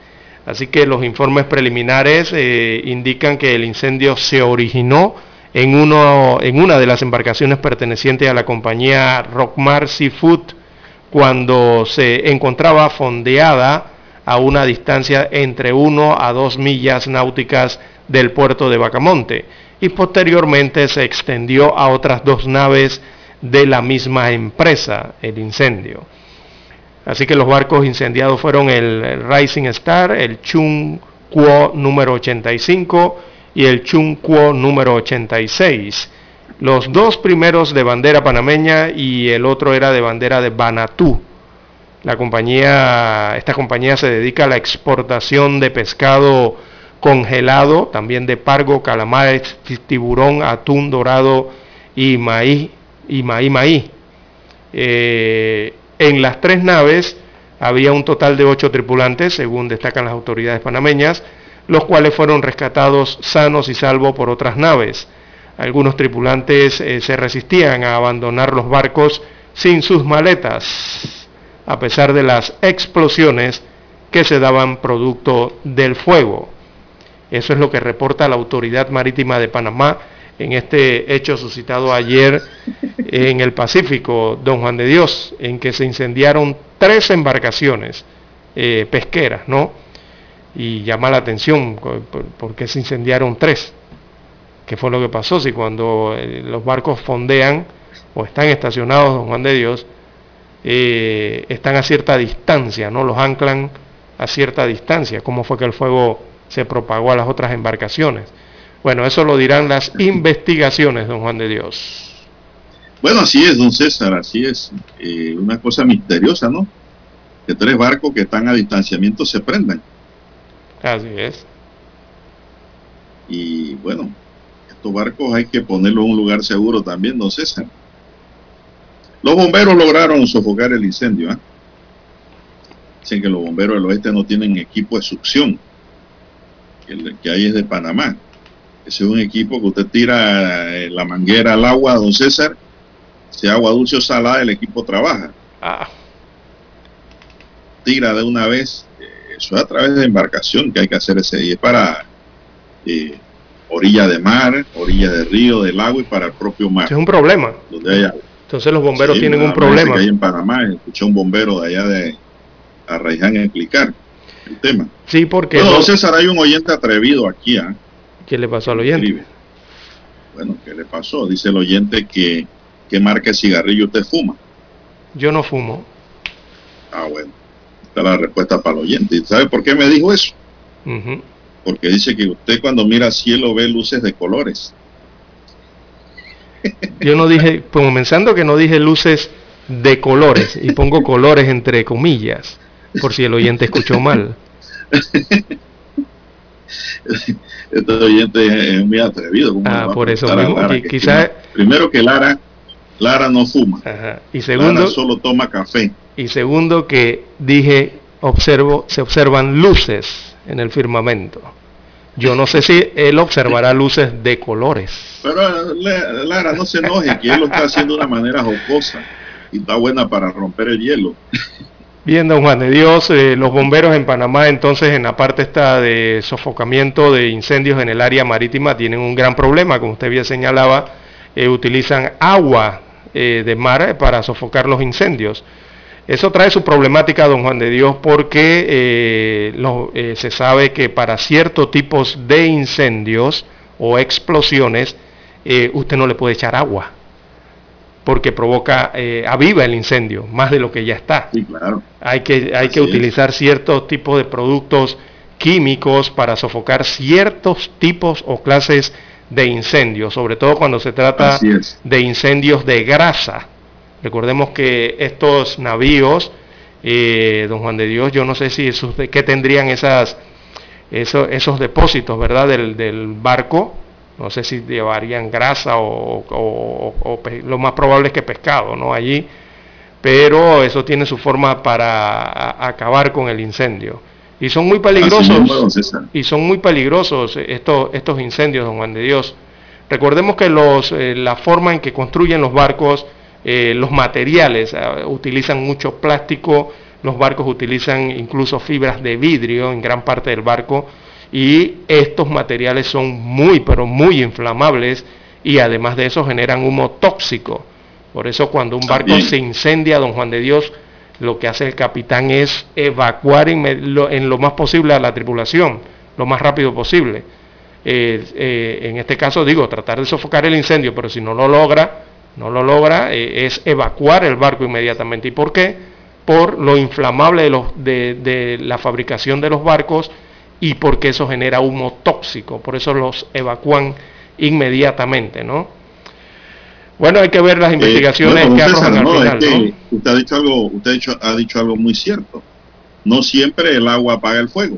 Así que los informes preliminares eh, indican que el incendio se originó en, uno, en una de las embarcaciones pertenecientes a la compañía Rockmar Seafood cuando se encontraba fondeada a una distancia entre 1 a 2 millas náuticas del puerto de Bacamonte y posteriormente se extendió a otras dos naves de la misma empresa el incendio. Así que los barcos incendiados fueron el Rising Star, el Chung Kuo número 85 y el Chung Kuo número 86 los dos primeros de bandera panameña y el otro era de bandera de Banatú. La compañía, esta compañía se dedica a la exportación de pescado congelado, también de pargo, calamares, tiburón, atún dorado y maíz, y maíz, maíz. Eh, en las tres naves había un total de ocho tripulantes, según destacan las autoridades panameñas, los cuales fueron rescatados sanos y salvos por otras naves. Algunos tripulantes eh, se resistían a abandonar los barcos sin sus maletas, a pesar de las explosiones que se daban producto del fuego. Eso es lo que reporta la Autoridad Marítima de Panamá en este hecho suscitado ayer en el Pacífico, Don Juan de Dios, en que se incendiaron tres embarcaciones eh, pesqueras, ¿no? Y llama la atención por qué se incendiaron tres. ¿Qué fue lo que pasó? Si cuando eh, los barcos fondean o están estacionados, don Juan de Dios, eh, están a cierta distancia, ¿no? Los anclan a cierta distancia. ¿Cómo fue que el fuego se propagó a las otras embarcaciones? Bueno, eso lo dirán las investigaciones, don Juan de Dios. Bueno, así es, don César, así es. Eh, una cosa misteriosa, ¿no? Que tres barcos que están a distanciamiento se prendan. Así es. Y bueno, estos barcos hay que ponerlos en un lugar seguro también, don César. Los bomberos lograron sofocar el incendio. ¿eh? Dicen que los bomberos del oeste no tienen equipo de succión. El que hay es de Panamá. Ese es un equipo que usted tira eh, la manguera al agua, don César. Si agua dulce o salada, el equipo trabaja. Ah. Tira de una vez. Eh, eso es a través de embarcación que hay que hacer ese. Y es para eh, orilla de mar, orilla de río, del lago y para el propio mar. Es un problema. Entonces los bomberos tienen un problema. Que hay en Panamá, escuché un bombero de allá de Arraiján explicar el tema. Sí, porque... Bueno, César, hay un oyente atrevido aquí. ¿ah? ¿Qué le pasó al oyente? Bueno, ¿qué le pasó? Dice el oyente que qué marca de cigarrillo usted fuma. Yo no fumo. Ah, bueno. Esta es la respuesta para el oyente. ¿Y sabe por qué me dijo eso? Porque dice que usted cuando mira cielo ve luces de colores. Yo no dije, comenzando que no dije luces de colores, y pongo colores entre comillas, por si el oyente escuchó mal. este oyente es muy atrevido. Ah, por eso mismo, quizás... Primero que Lara, Lara no fuma. Y segundo... solo toma café. Y segundo que dije, observo, se observan luces en el firmamento. Yo no sé si él observará luces de colores. Pero Lara, no se enoje, que él lo está haciendo de una manera jocosa y está buena para romper el hielo. Bien, don Juan de Dios, eh, los bomberos en Panamá entonces en la parte esta de sofocamiento de incendios en el área marítima tienen un gran problema, como usted bien señalaba, eh, utilizan agua eh, de mar para sofocar los incendios. Eso trae su problemática, don Juan de Dios, porque eh, eh, se sabe que para ciertos tipos de incendios o explosiones, eh, usted no le puede echar agua, porque provoca, aviva el incendio, más de lo que ya está. Sí, claro. Hay que, hay que utilizar ciertos tipos de productos químicos para sofocar ciertos tipos o clases de incendios, sobre todo cuando se trata de incendios de grasa Recordemos que estos navíos, eh, don Juan de Dios, yo no sé si esos, qué tendrían esas, esos, esos depósitos, ¿verdad? Del, barco. No sé si llevarían grasa o, lo más probable es que pescado, ¿no? Allí. Pero eso tiene su forma para acabar con el incendio. Y son muy peligrosos. Y son muy peligrosos estos, estos incendios, don Juan de Dios. Recordemos que los, eh, la forma en que construyen los barcos eh, los materiales, ah, utilizan mucho plástico, los barcos utilizan incluso fibras de vidrio en gran parte del barco y estos materiales son muy, pero muy inflamables y además de eso generan humo tóxico. Por eso cuando un barco se incendia, don Juan de Dios, lo que hace el capitán es evacuar en lo, más posible a la tripulación, lo más rápido posible. Eh, eh, en este caso digo, tratar de sofocar el incendio, pero si no lo logra, no lo logra, eh, es evacuar el barco inmediatamente. ¿Y por qué? Por lo inflamable de, los, de, la fabricación de los barcos y porque eso genera humo tóxico. Por eso los evacúan inmediatamente, ¿no? Bueno, hay que ver las eh, investigaciones que arrojan al final, Usted ha dicho algo, usted ha dicho, algo muy cierto. No siempre el agua apaga el fuego.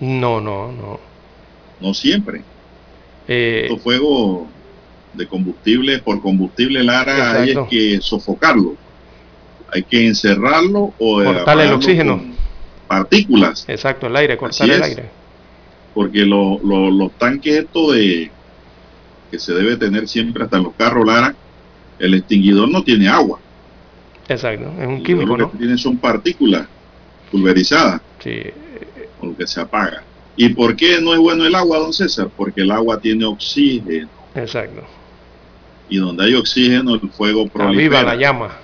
No, no, no. No siempre. Eh, el fuego de combustible por combustible Lara hay que sofocarlo. Hay que encerrarlo o cortar el oxígeno. Partículas. Exacto, el aire, cortar el aire. Porque los tanques esto de que se debe tener siempre hasta en los carros Lara, el extinguidor no tiene agua. Exacto, es un químico, lo que tiene son partículas pulverizadas. Sí. Con lo que se apaga. ¿Y por qué no es bueno el agua, don César? Porque el agua tiene oxígeno. Exacto y donde hay oxígeno el fuego prolifera. la llama.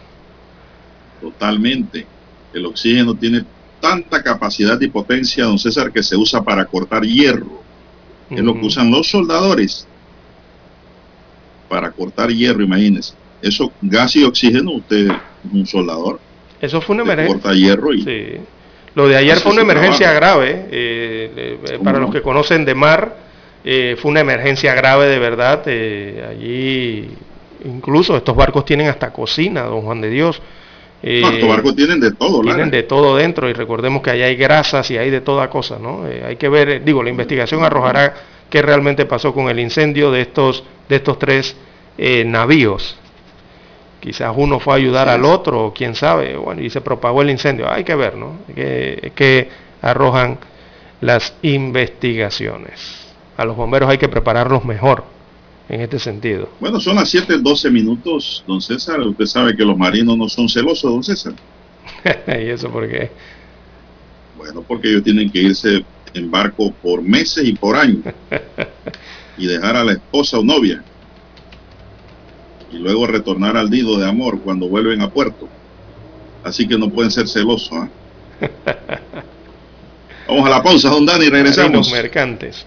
Totalmente. El oxígeno tiene tanta capacidad y potencia, don César, que se usa para cortar hierro. Es lo que usan los soldadores para cortar hierro, imagínense. Eso, gas y oxígeno, usted es un soldador. Eso fue una emergencia. Corta hierro y... Sí. Lo de ayer fue una emergencia grave. Eh, eh, para los que conocen de mar, eh, fue una emergencia grave de verdad. Eh, allí, incluso estos barcos tienen hasta cocina, don Juan de Dios. Eh, estos barcos tienen de todo, Tienen de todo dentro y recordemos que allá hay grasas y hay de toda cosa, ¿no? hay que ver, digo, la investigación arrojará qué realmente pasó con el incendio de estos, de estos tres navíos. Quizás uno fue a ayudar al otro, quién sabe, bueno, y se propagó el incendio. Hay que ver, ¿no? que, que arrojan las investigaciones a los bomberos hay que prepararlos mejor en este sentido. Bueno, son las 7:12 minutos, don César. Usted sabe que los marinos no son celosos, don César. ¿Y eso por qué? Bueno, porque ellos tienen que irse en barco por meses y por años y dejar a la esposa o novia y luego retornar al nido de amor cuando vuelven a puerto. Así que no pueden ser celosos. ¿ah? Vamos a la pausa, don Dani, regresamos. mercantes.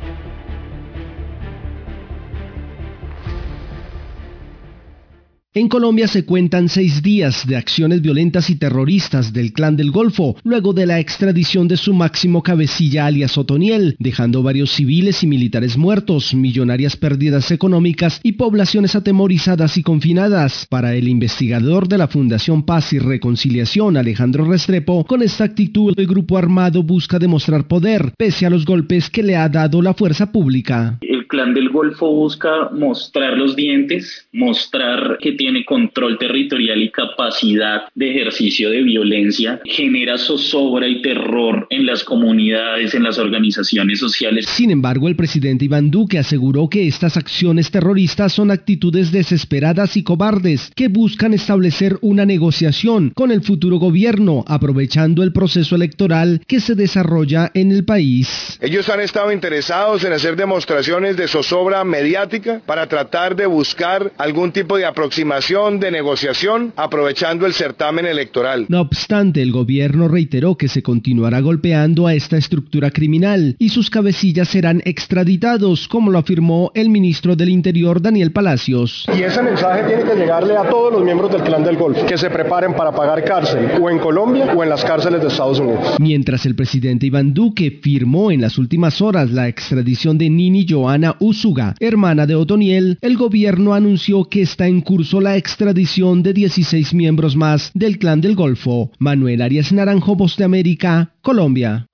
En Colombia se cuentan seis días de acciones violentas y terroristas del Clan del Golfo, luego de la extradición de su máximo cabecilla alias Otoniel, dejando varios civiles y militares muertos, millonarias pérdidas económicas y poblaciones atemorizadas y confinadas. Para el investigador de la Fundación Paz y Reconciliación, Alejandro Restrepo, con esta actitud el grupo armado busca demostrar poder, pese a los golpes que le ha dado la fuerza pública. El Clan del Golfo busca mostrar los dientes, mostrar que tiene control territorial y capacidad de ejercicio de violencia, genera zozobra y terror en las comunidades, en las organizaciones sociales. Sin embargo, el presidente Iván Duque aseguró que estas acciones terroristas son actitudes desesperadas y cobardes que buscan establecer una negociación con el futuro gobierno, aprovechando el proceso electoral que se desarrolla en el país. Ellos han estado interesados en hacer demostraciones de zozobra mediática para tratar de buscar algún tipo de aproximación de negociación aprovechando el certamen electoral. No obstante, el gobierno reiteró que se continuará golpeando a esta estructura criminal y sus cabecillas serán extraditados, como lo afirmó el ministro del Interior Daniel Palacios. Y ese mensaje tiene que llegarle a todos los miembros del clan del Golfo, que se preparen para pagar cárcel, o en Colombia o en las cárceles de Estados Unidos. Mientras el presidente Iván Duque firmó en las últimas horas la extradición de Nini Joana Usuga, hermana de Otoniel, el gobierno anunció que está en curso la extradición de 16 miembros más del Clan del Golfo. Manuel Arias Naranjo, Voz de América, Colombia.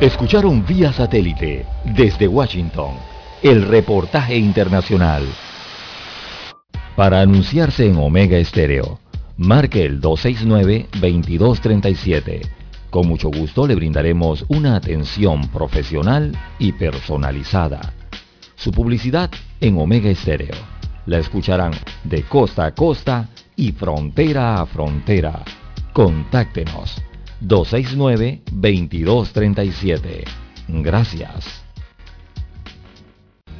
Escucharon vía satélite desde Washington el reportaje internacional. Para anunciarse en Omega Estéreo, marque el 269-2237. Con mucho gusto le brindaremos una atención profesional y personalizada. Su publicidad en Omega Estéreo. La escucharán de costa a costa y frontera a frontera. Contáctenos 269-2237. Gracias.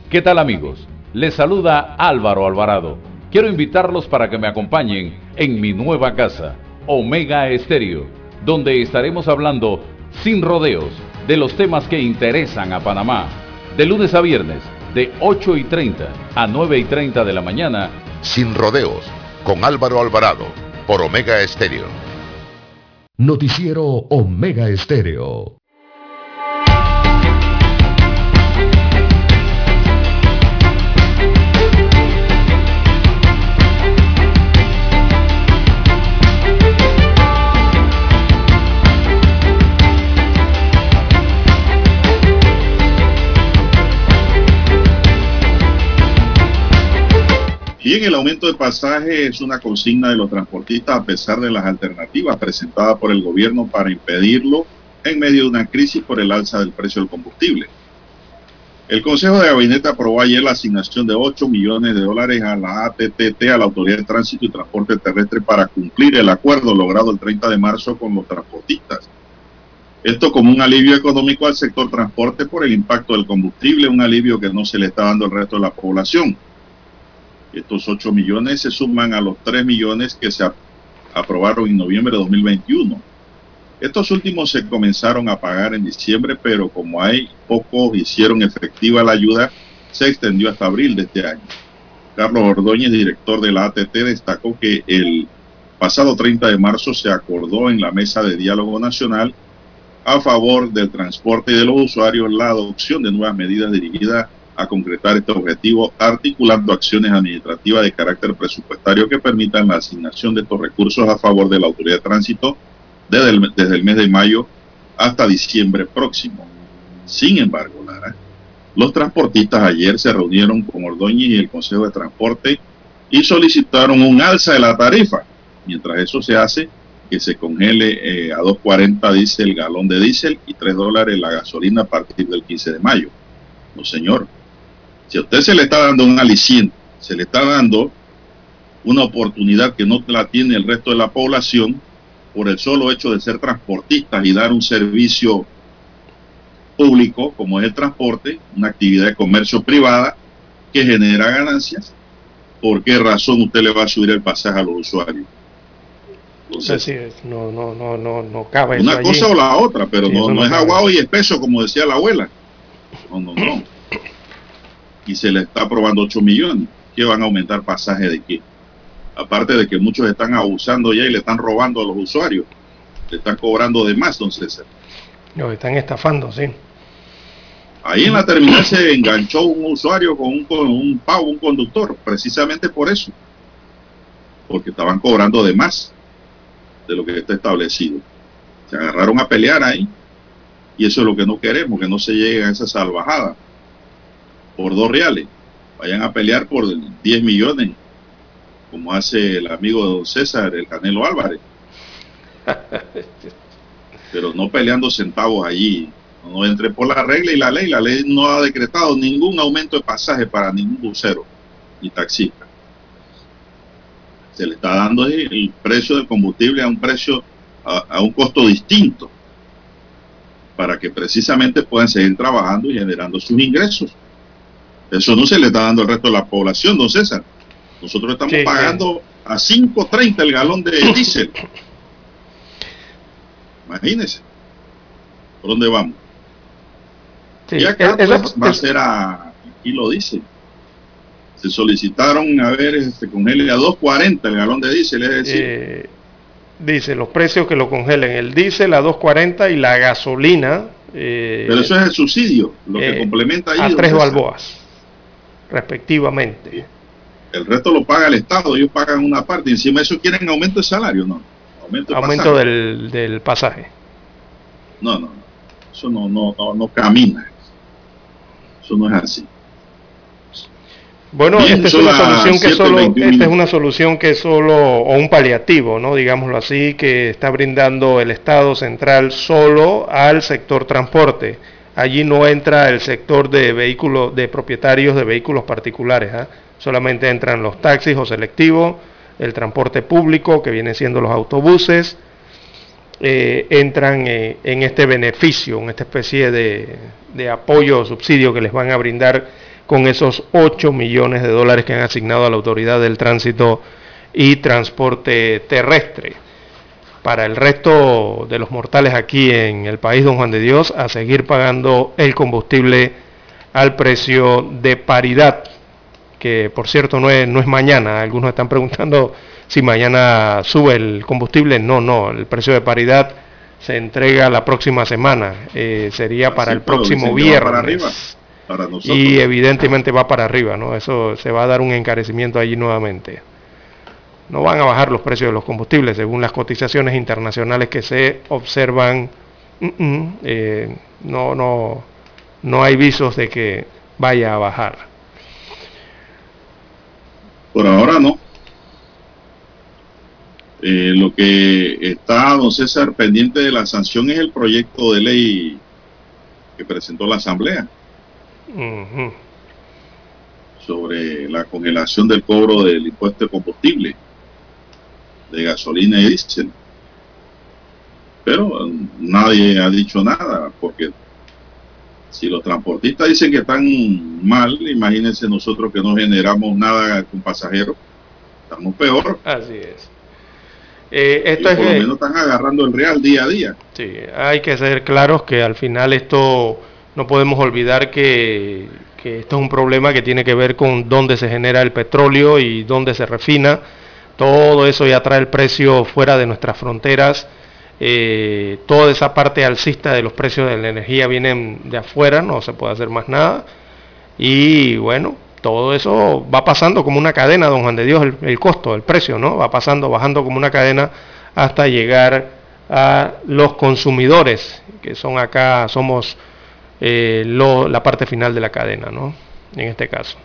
¿Qué tal amigos? Les saluda Álvaro Alvarado. Quiero invitarlos para que me acompañen en mi nueva casa, Omega Estéreo, donde estaremos hablando sin rodeos de los temas que interesan a Panamá, de lunes a viernes de 8 y 30 a 9 y 30 de la mañana. Sin rodeos, con Álvaro Alvarado, por Omega Estéreo. Noticiero Omega Estéreo. Bien, el aumento de pasaje es una consigna de los transportistas a pesar de las alternativas presentadas por el gobierno para impedirlo en medio de una crisis por el alza del precio del combustible. El Consejo de Gabinete aprobó ayer la asignación de 8 millones de dólares a la ATTT, a la Autoridad de Tránsito y Transporte Terrestre, para cumplir el acuerdo logrado el 30 de marzo con los transportistas. Esto como un alivio económico al sector transporte por el impacto del combustible, un alivio que no se le está dando al resto de la población. Estos 8 millones se suman a los 3 millones que se aprobaron en noviembre de 2021. Estos últimos se comenzaron a pagar en diciembre, pero como hay pocos hicieron efectiva la ayuda, se extendió hasta abril de este año. Carlos Ordóñez, director de la ATT, destacó que el pasado 30 de marzo se acordó en la mesa de diálogo nacional a favor del transporte y de los usuarios la adopción de nuevas medidas dirigidas concretar este objetivo, articulando acciones administrativas de carácter presupuestario que permitan la asignación de estos recursos a favor de la Autoridad de Tránsito desde el, desde el mes de mayo hasta diciembre próximo. Sin embargo, Lara, los transportistas ayer se reunieron con Ordóñez y el Consejo de Transporte y solicitaron un alza de la tarifa. Mientras eso se hace, que se congele eh, a 2.40 dice el galón de diésel y 3 dólares la gasolina a partir del 15 de mayo. No, señor. Si a usted se le está dando un aliciente, se le está dando una oportunidad que no la tiene el resto de la población por el solo hecho de ser transportistas y dar un servicio público como es el transporte, una actividad de comercio privada que genera ganancias, ¿por qué razón usted le va a subir el pasaje a los usuarios? Entonces, no, no, no, no, no cabe Una cosa o la otra, pero no, no, es aguado y espeso, como decía la abuela. No, no, no. Y se le está aprobando 8 millones. ¿Qué van a aumentar pasaje de qué? Aparte de que muchos están abusando ya y le están robando a los usuarios. Le están cobrando de más, don César. Los están estafando, sí. Ahí en la terminal se enganchó un usuario con un, con un pago, un conductor, precisamente por eso. Porque estaban cobrando de más de lo que está establecido. Se agarraron a pelear ahí. Y eso es lo que no queremos, que no se llegue a esa salvajada. Por dos reales. Vayan a pelear por 10 millones, como hace el amigo de don César, el Canelo Álvarez. Pero no peleando centavos allí. No entre por la regla y la ley. La ley no ha decretado ningún aumento de pasaje para ningún bucero ni taxista se le está dando el precio del combustible a un precio, a, un costo distinto, para que precisamente puedan seguir trabajando y generando sus ingresos. Eso no se le está dando al resto de la población, don César. Nosotros estamos pagando a 5.30 el galón de diésel. Imagínense. ¿Por dónde vamos? y acá pues, va a ser a, aquí lo dice, se solicitaron a ver este, congele a 2.40 el galón de diésel, es decir. Eh, dice los precios que lo congelen, el diésel a 2.40 y la gasolina. Eh, Pero eso es el subsidio, lo que eh, complementa ahí. A tres balboas, respectivamente. El resto lo paga el Estado, ellos pagan una parte, encima de eso quieren aumento de salario, ¿no? Aumento, aumento del, del, pasaje. No, no, no. Eso no, no, no, no camina. Eso no es así. Bueno, esta es una solución que solo, esta es una solución que solo, o un paliativo, ¿no? Digámoslo así, que está brindando el Estado central solo al sector transporte. Allí no entra el sector de vehículos, de propietarios de vehículos particulares, ¿ah? solamente entran los taxis o selectivos, el transporte público, que viene siendo los autobuses, eh, entran eh, en este beneficio, en esta especie de, de apoyo o subsidio que les van a brindar con esos 8 millones de dólares que han asignado a la Autoridad del Tránsito y Transporte Terrestre. Para el resto de los mortales aquí en el país, don Juan de Dios, a seguir pagando el combustible al precio de paridad, que por cierto no es, no es mañana. Algunos están preguntando si mañana sube el combustible. No, no, el precio de paridad se entrega la próxima semana. Eh, sería para el próximo viernes y evidentemente va para arriba, ¿no? Eso se va a dar un encarecimiento allí nuevamente. No van a bajar los precios de los combustibles según las cotizaciones internacionales que se observan. Eh, no, no, no hay visos de que vaya a bajar. Por ahora no. Eh, lo que está, don César, pendiente de la sanción es el proyecto de ley que presentó la Asamblea sobre la congelación del cobro del impuesto de combustible, de gasolina y diésel. Pero um, nadie ha dicho nada, porque si los transportistas dicen que están mal, imagínense nosotros que no generamos nada con pasajeros, estamos peor. Así es. Eh, esto es por lo menos están agarrando el real día a día. Sí, hay que ser claros que al final esto no podemos olvidar que, esto es un problema que tiene que ver con dónde se genera el petróleo y dónde se refina. Todo eso ya trae el precio fuera de nuestras fronteras eh, toda esa parte alcista de los precios de la energía vienen de afuera, no se puede hacer más nada. Y bueno, todo eso va pasando como una cadena, don Juan de Dios, el, costo, el precio, ¿no? Va pasando, bajando como una cadena hasta llegar a los consumidores, que son acá, somos eh, la parte final de la cadena, ¿no? En este caso.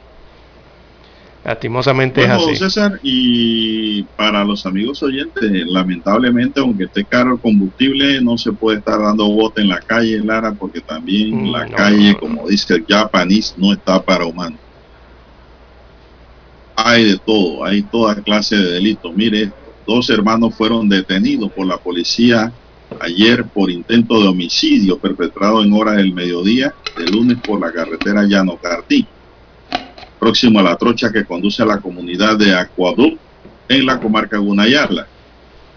Lastimosamente es así. César, y para los amigos oyentes, lamentablemente, aunque esté caro el combustible, no se puede estar dando bote en la calle, Lara, porque también mm, la calle, como dice el japonés, no está para humanos. Hay de todo, hay toda clase de delitos. Mire, dos hermanos fueron detenidos por la policía ayer por intento de homicidio perpetrado en horas del mediodía de lunes por la carretera Llano Cartí próximo a la trocha que conduce a la comunidad de Acuadú en la comarca Gunayala.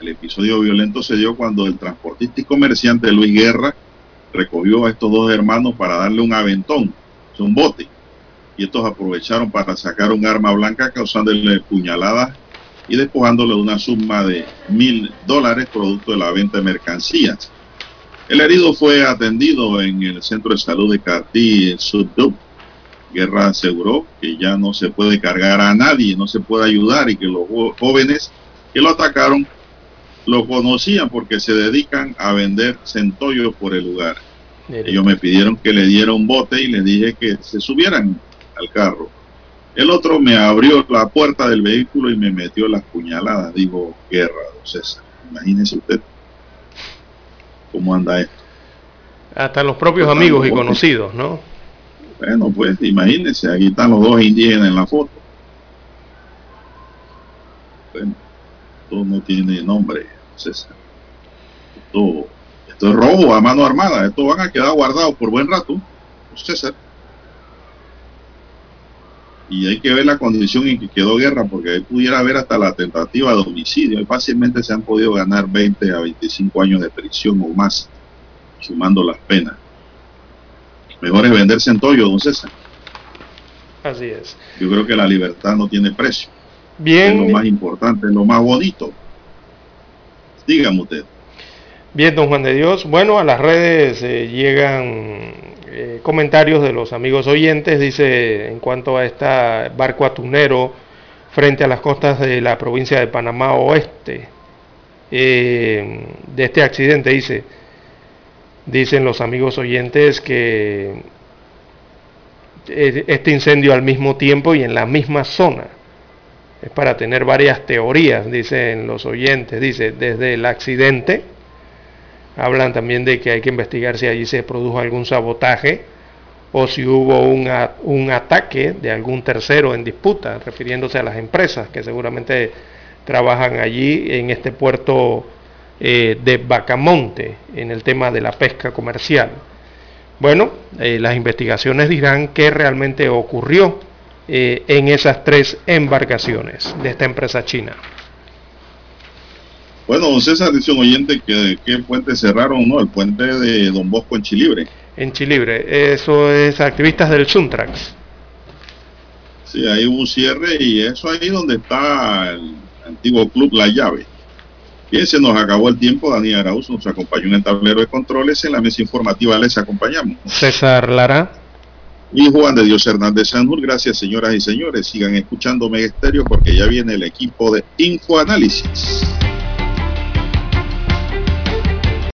El episodio violento se dio cuando el transportista y comerciante Luis Guerra recogió a estos dos hermanos para darle un aventón, un bote, y estos aprovecharon para sacar un arma blanca causándole puñaladas y despojándole una suma de mil dólares producto de la venta de mercancías. El herido fue atendido en el centro de salud de Cartí, en Suddup, Guerra aseguró que ya no se puede cargar a nadie, no se puede ayudar y que los jóvenes que lo atacaron lo conocían porque se dedican a vender centollos por el lugar. Ellos me pidieron que le diera un bote y les dije que se subieran al carro. El otro me abrió la puerta del vehículo y me metió las puñaladas, dijo Guerra, don César. Imagínese usted cómo anda esto. Hasta los propios amigos y conocidos, ¿no? Bueno, pues imagínense, aquí están los dos indígenas en la foto. Bueno, esto no tiene nombre, César. Esto, esto es robo a mano armada. Esto van a quedar guardados por buen rato, César. Y hay que ver la condición en que quedó guerra, porque ahí pudiera haber hasta la tentativa de homicidio. Y fácilmente se han podido ganar 20 a 25 años de prisión o más, sumando las penas. Mejor es vender centollo, don César. Así es. Yo creo que la libertad no tiene precio. Bien. Es lo más importante, es lo más bonito. Dígame usted. Bien, don Juan de Dios. Bueno, a las redes eh, llegan eh, comentarios de los amigos oyentes. Dice, en cuanto a este barco atunero frente a las costas de la provincia de Panamá Oeste, eh, de este accidente, dice, Dicen los amigos oyentes que este incendio al mismo tiempo y en la misma zona. Es para tener varias teorías, dicen los oyentes. Dice, desde el accidente, hablan también de que hay que investigar si allí se produjo algún sabotaje o si hubo un, un ataque de algún tercero en disputa, refiriéndose a las empresas que seguramente trabajan allí en este puerto eh, de Bacamonte en el tema de la pesca comercial. Bueno, eh, las investigaciones dirán qué realmente ocurrió eh, en esas tres embarcaciones de esta empresa china. Bueno, don César dice un oyente que qué puente cerraron, ¿no? El puente de Don Bosco en Chilibre. En Chilibre, eso es activistas del Suntrax. Sí, hay un cierre y eso ahí donde está el antiguo club La Llave. Bien, se nos acabó el tiempo. Daniel Arauz nos acompañó en el tablero de controles. En la mesa informativa les acompañamos. César Lara. Y Juan de Dios Hernández Sanur. Gracias, señoras y señores. Sigan escuchando Estéreo porque ya viene el equipo de Infoanálisis.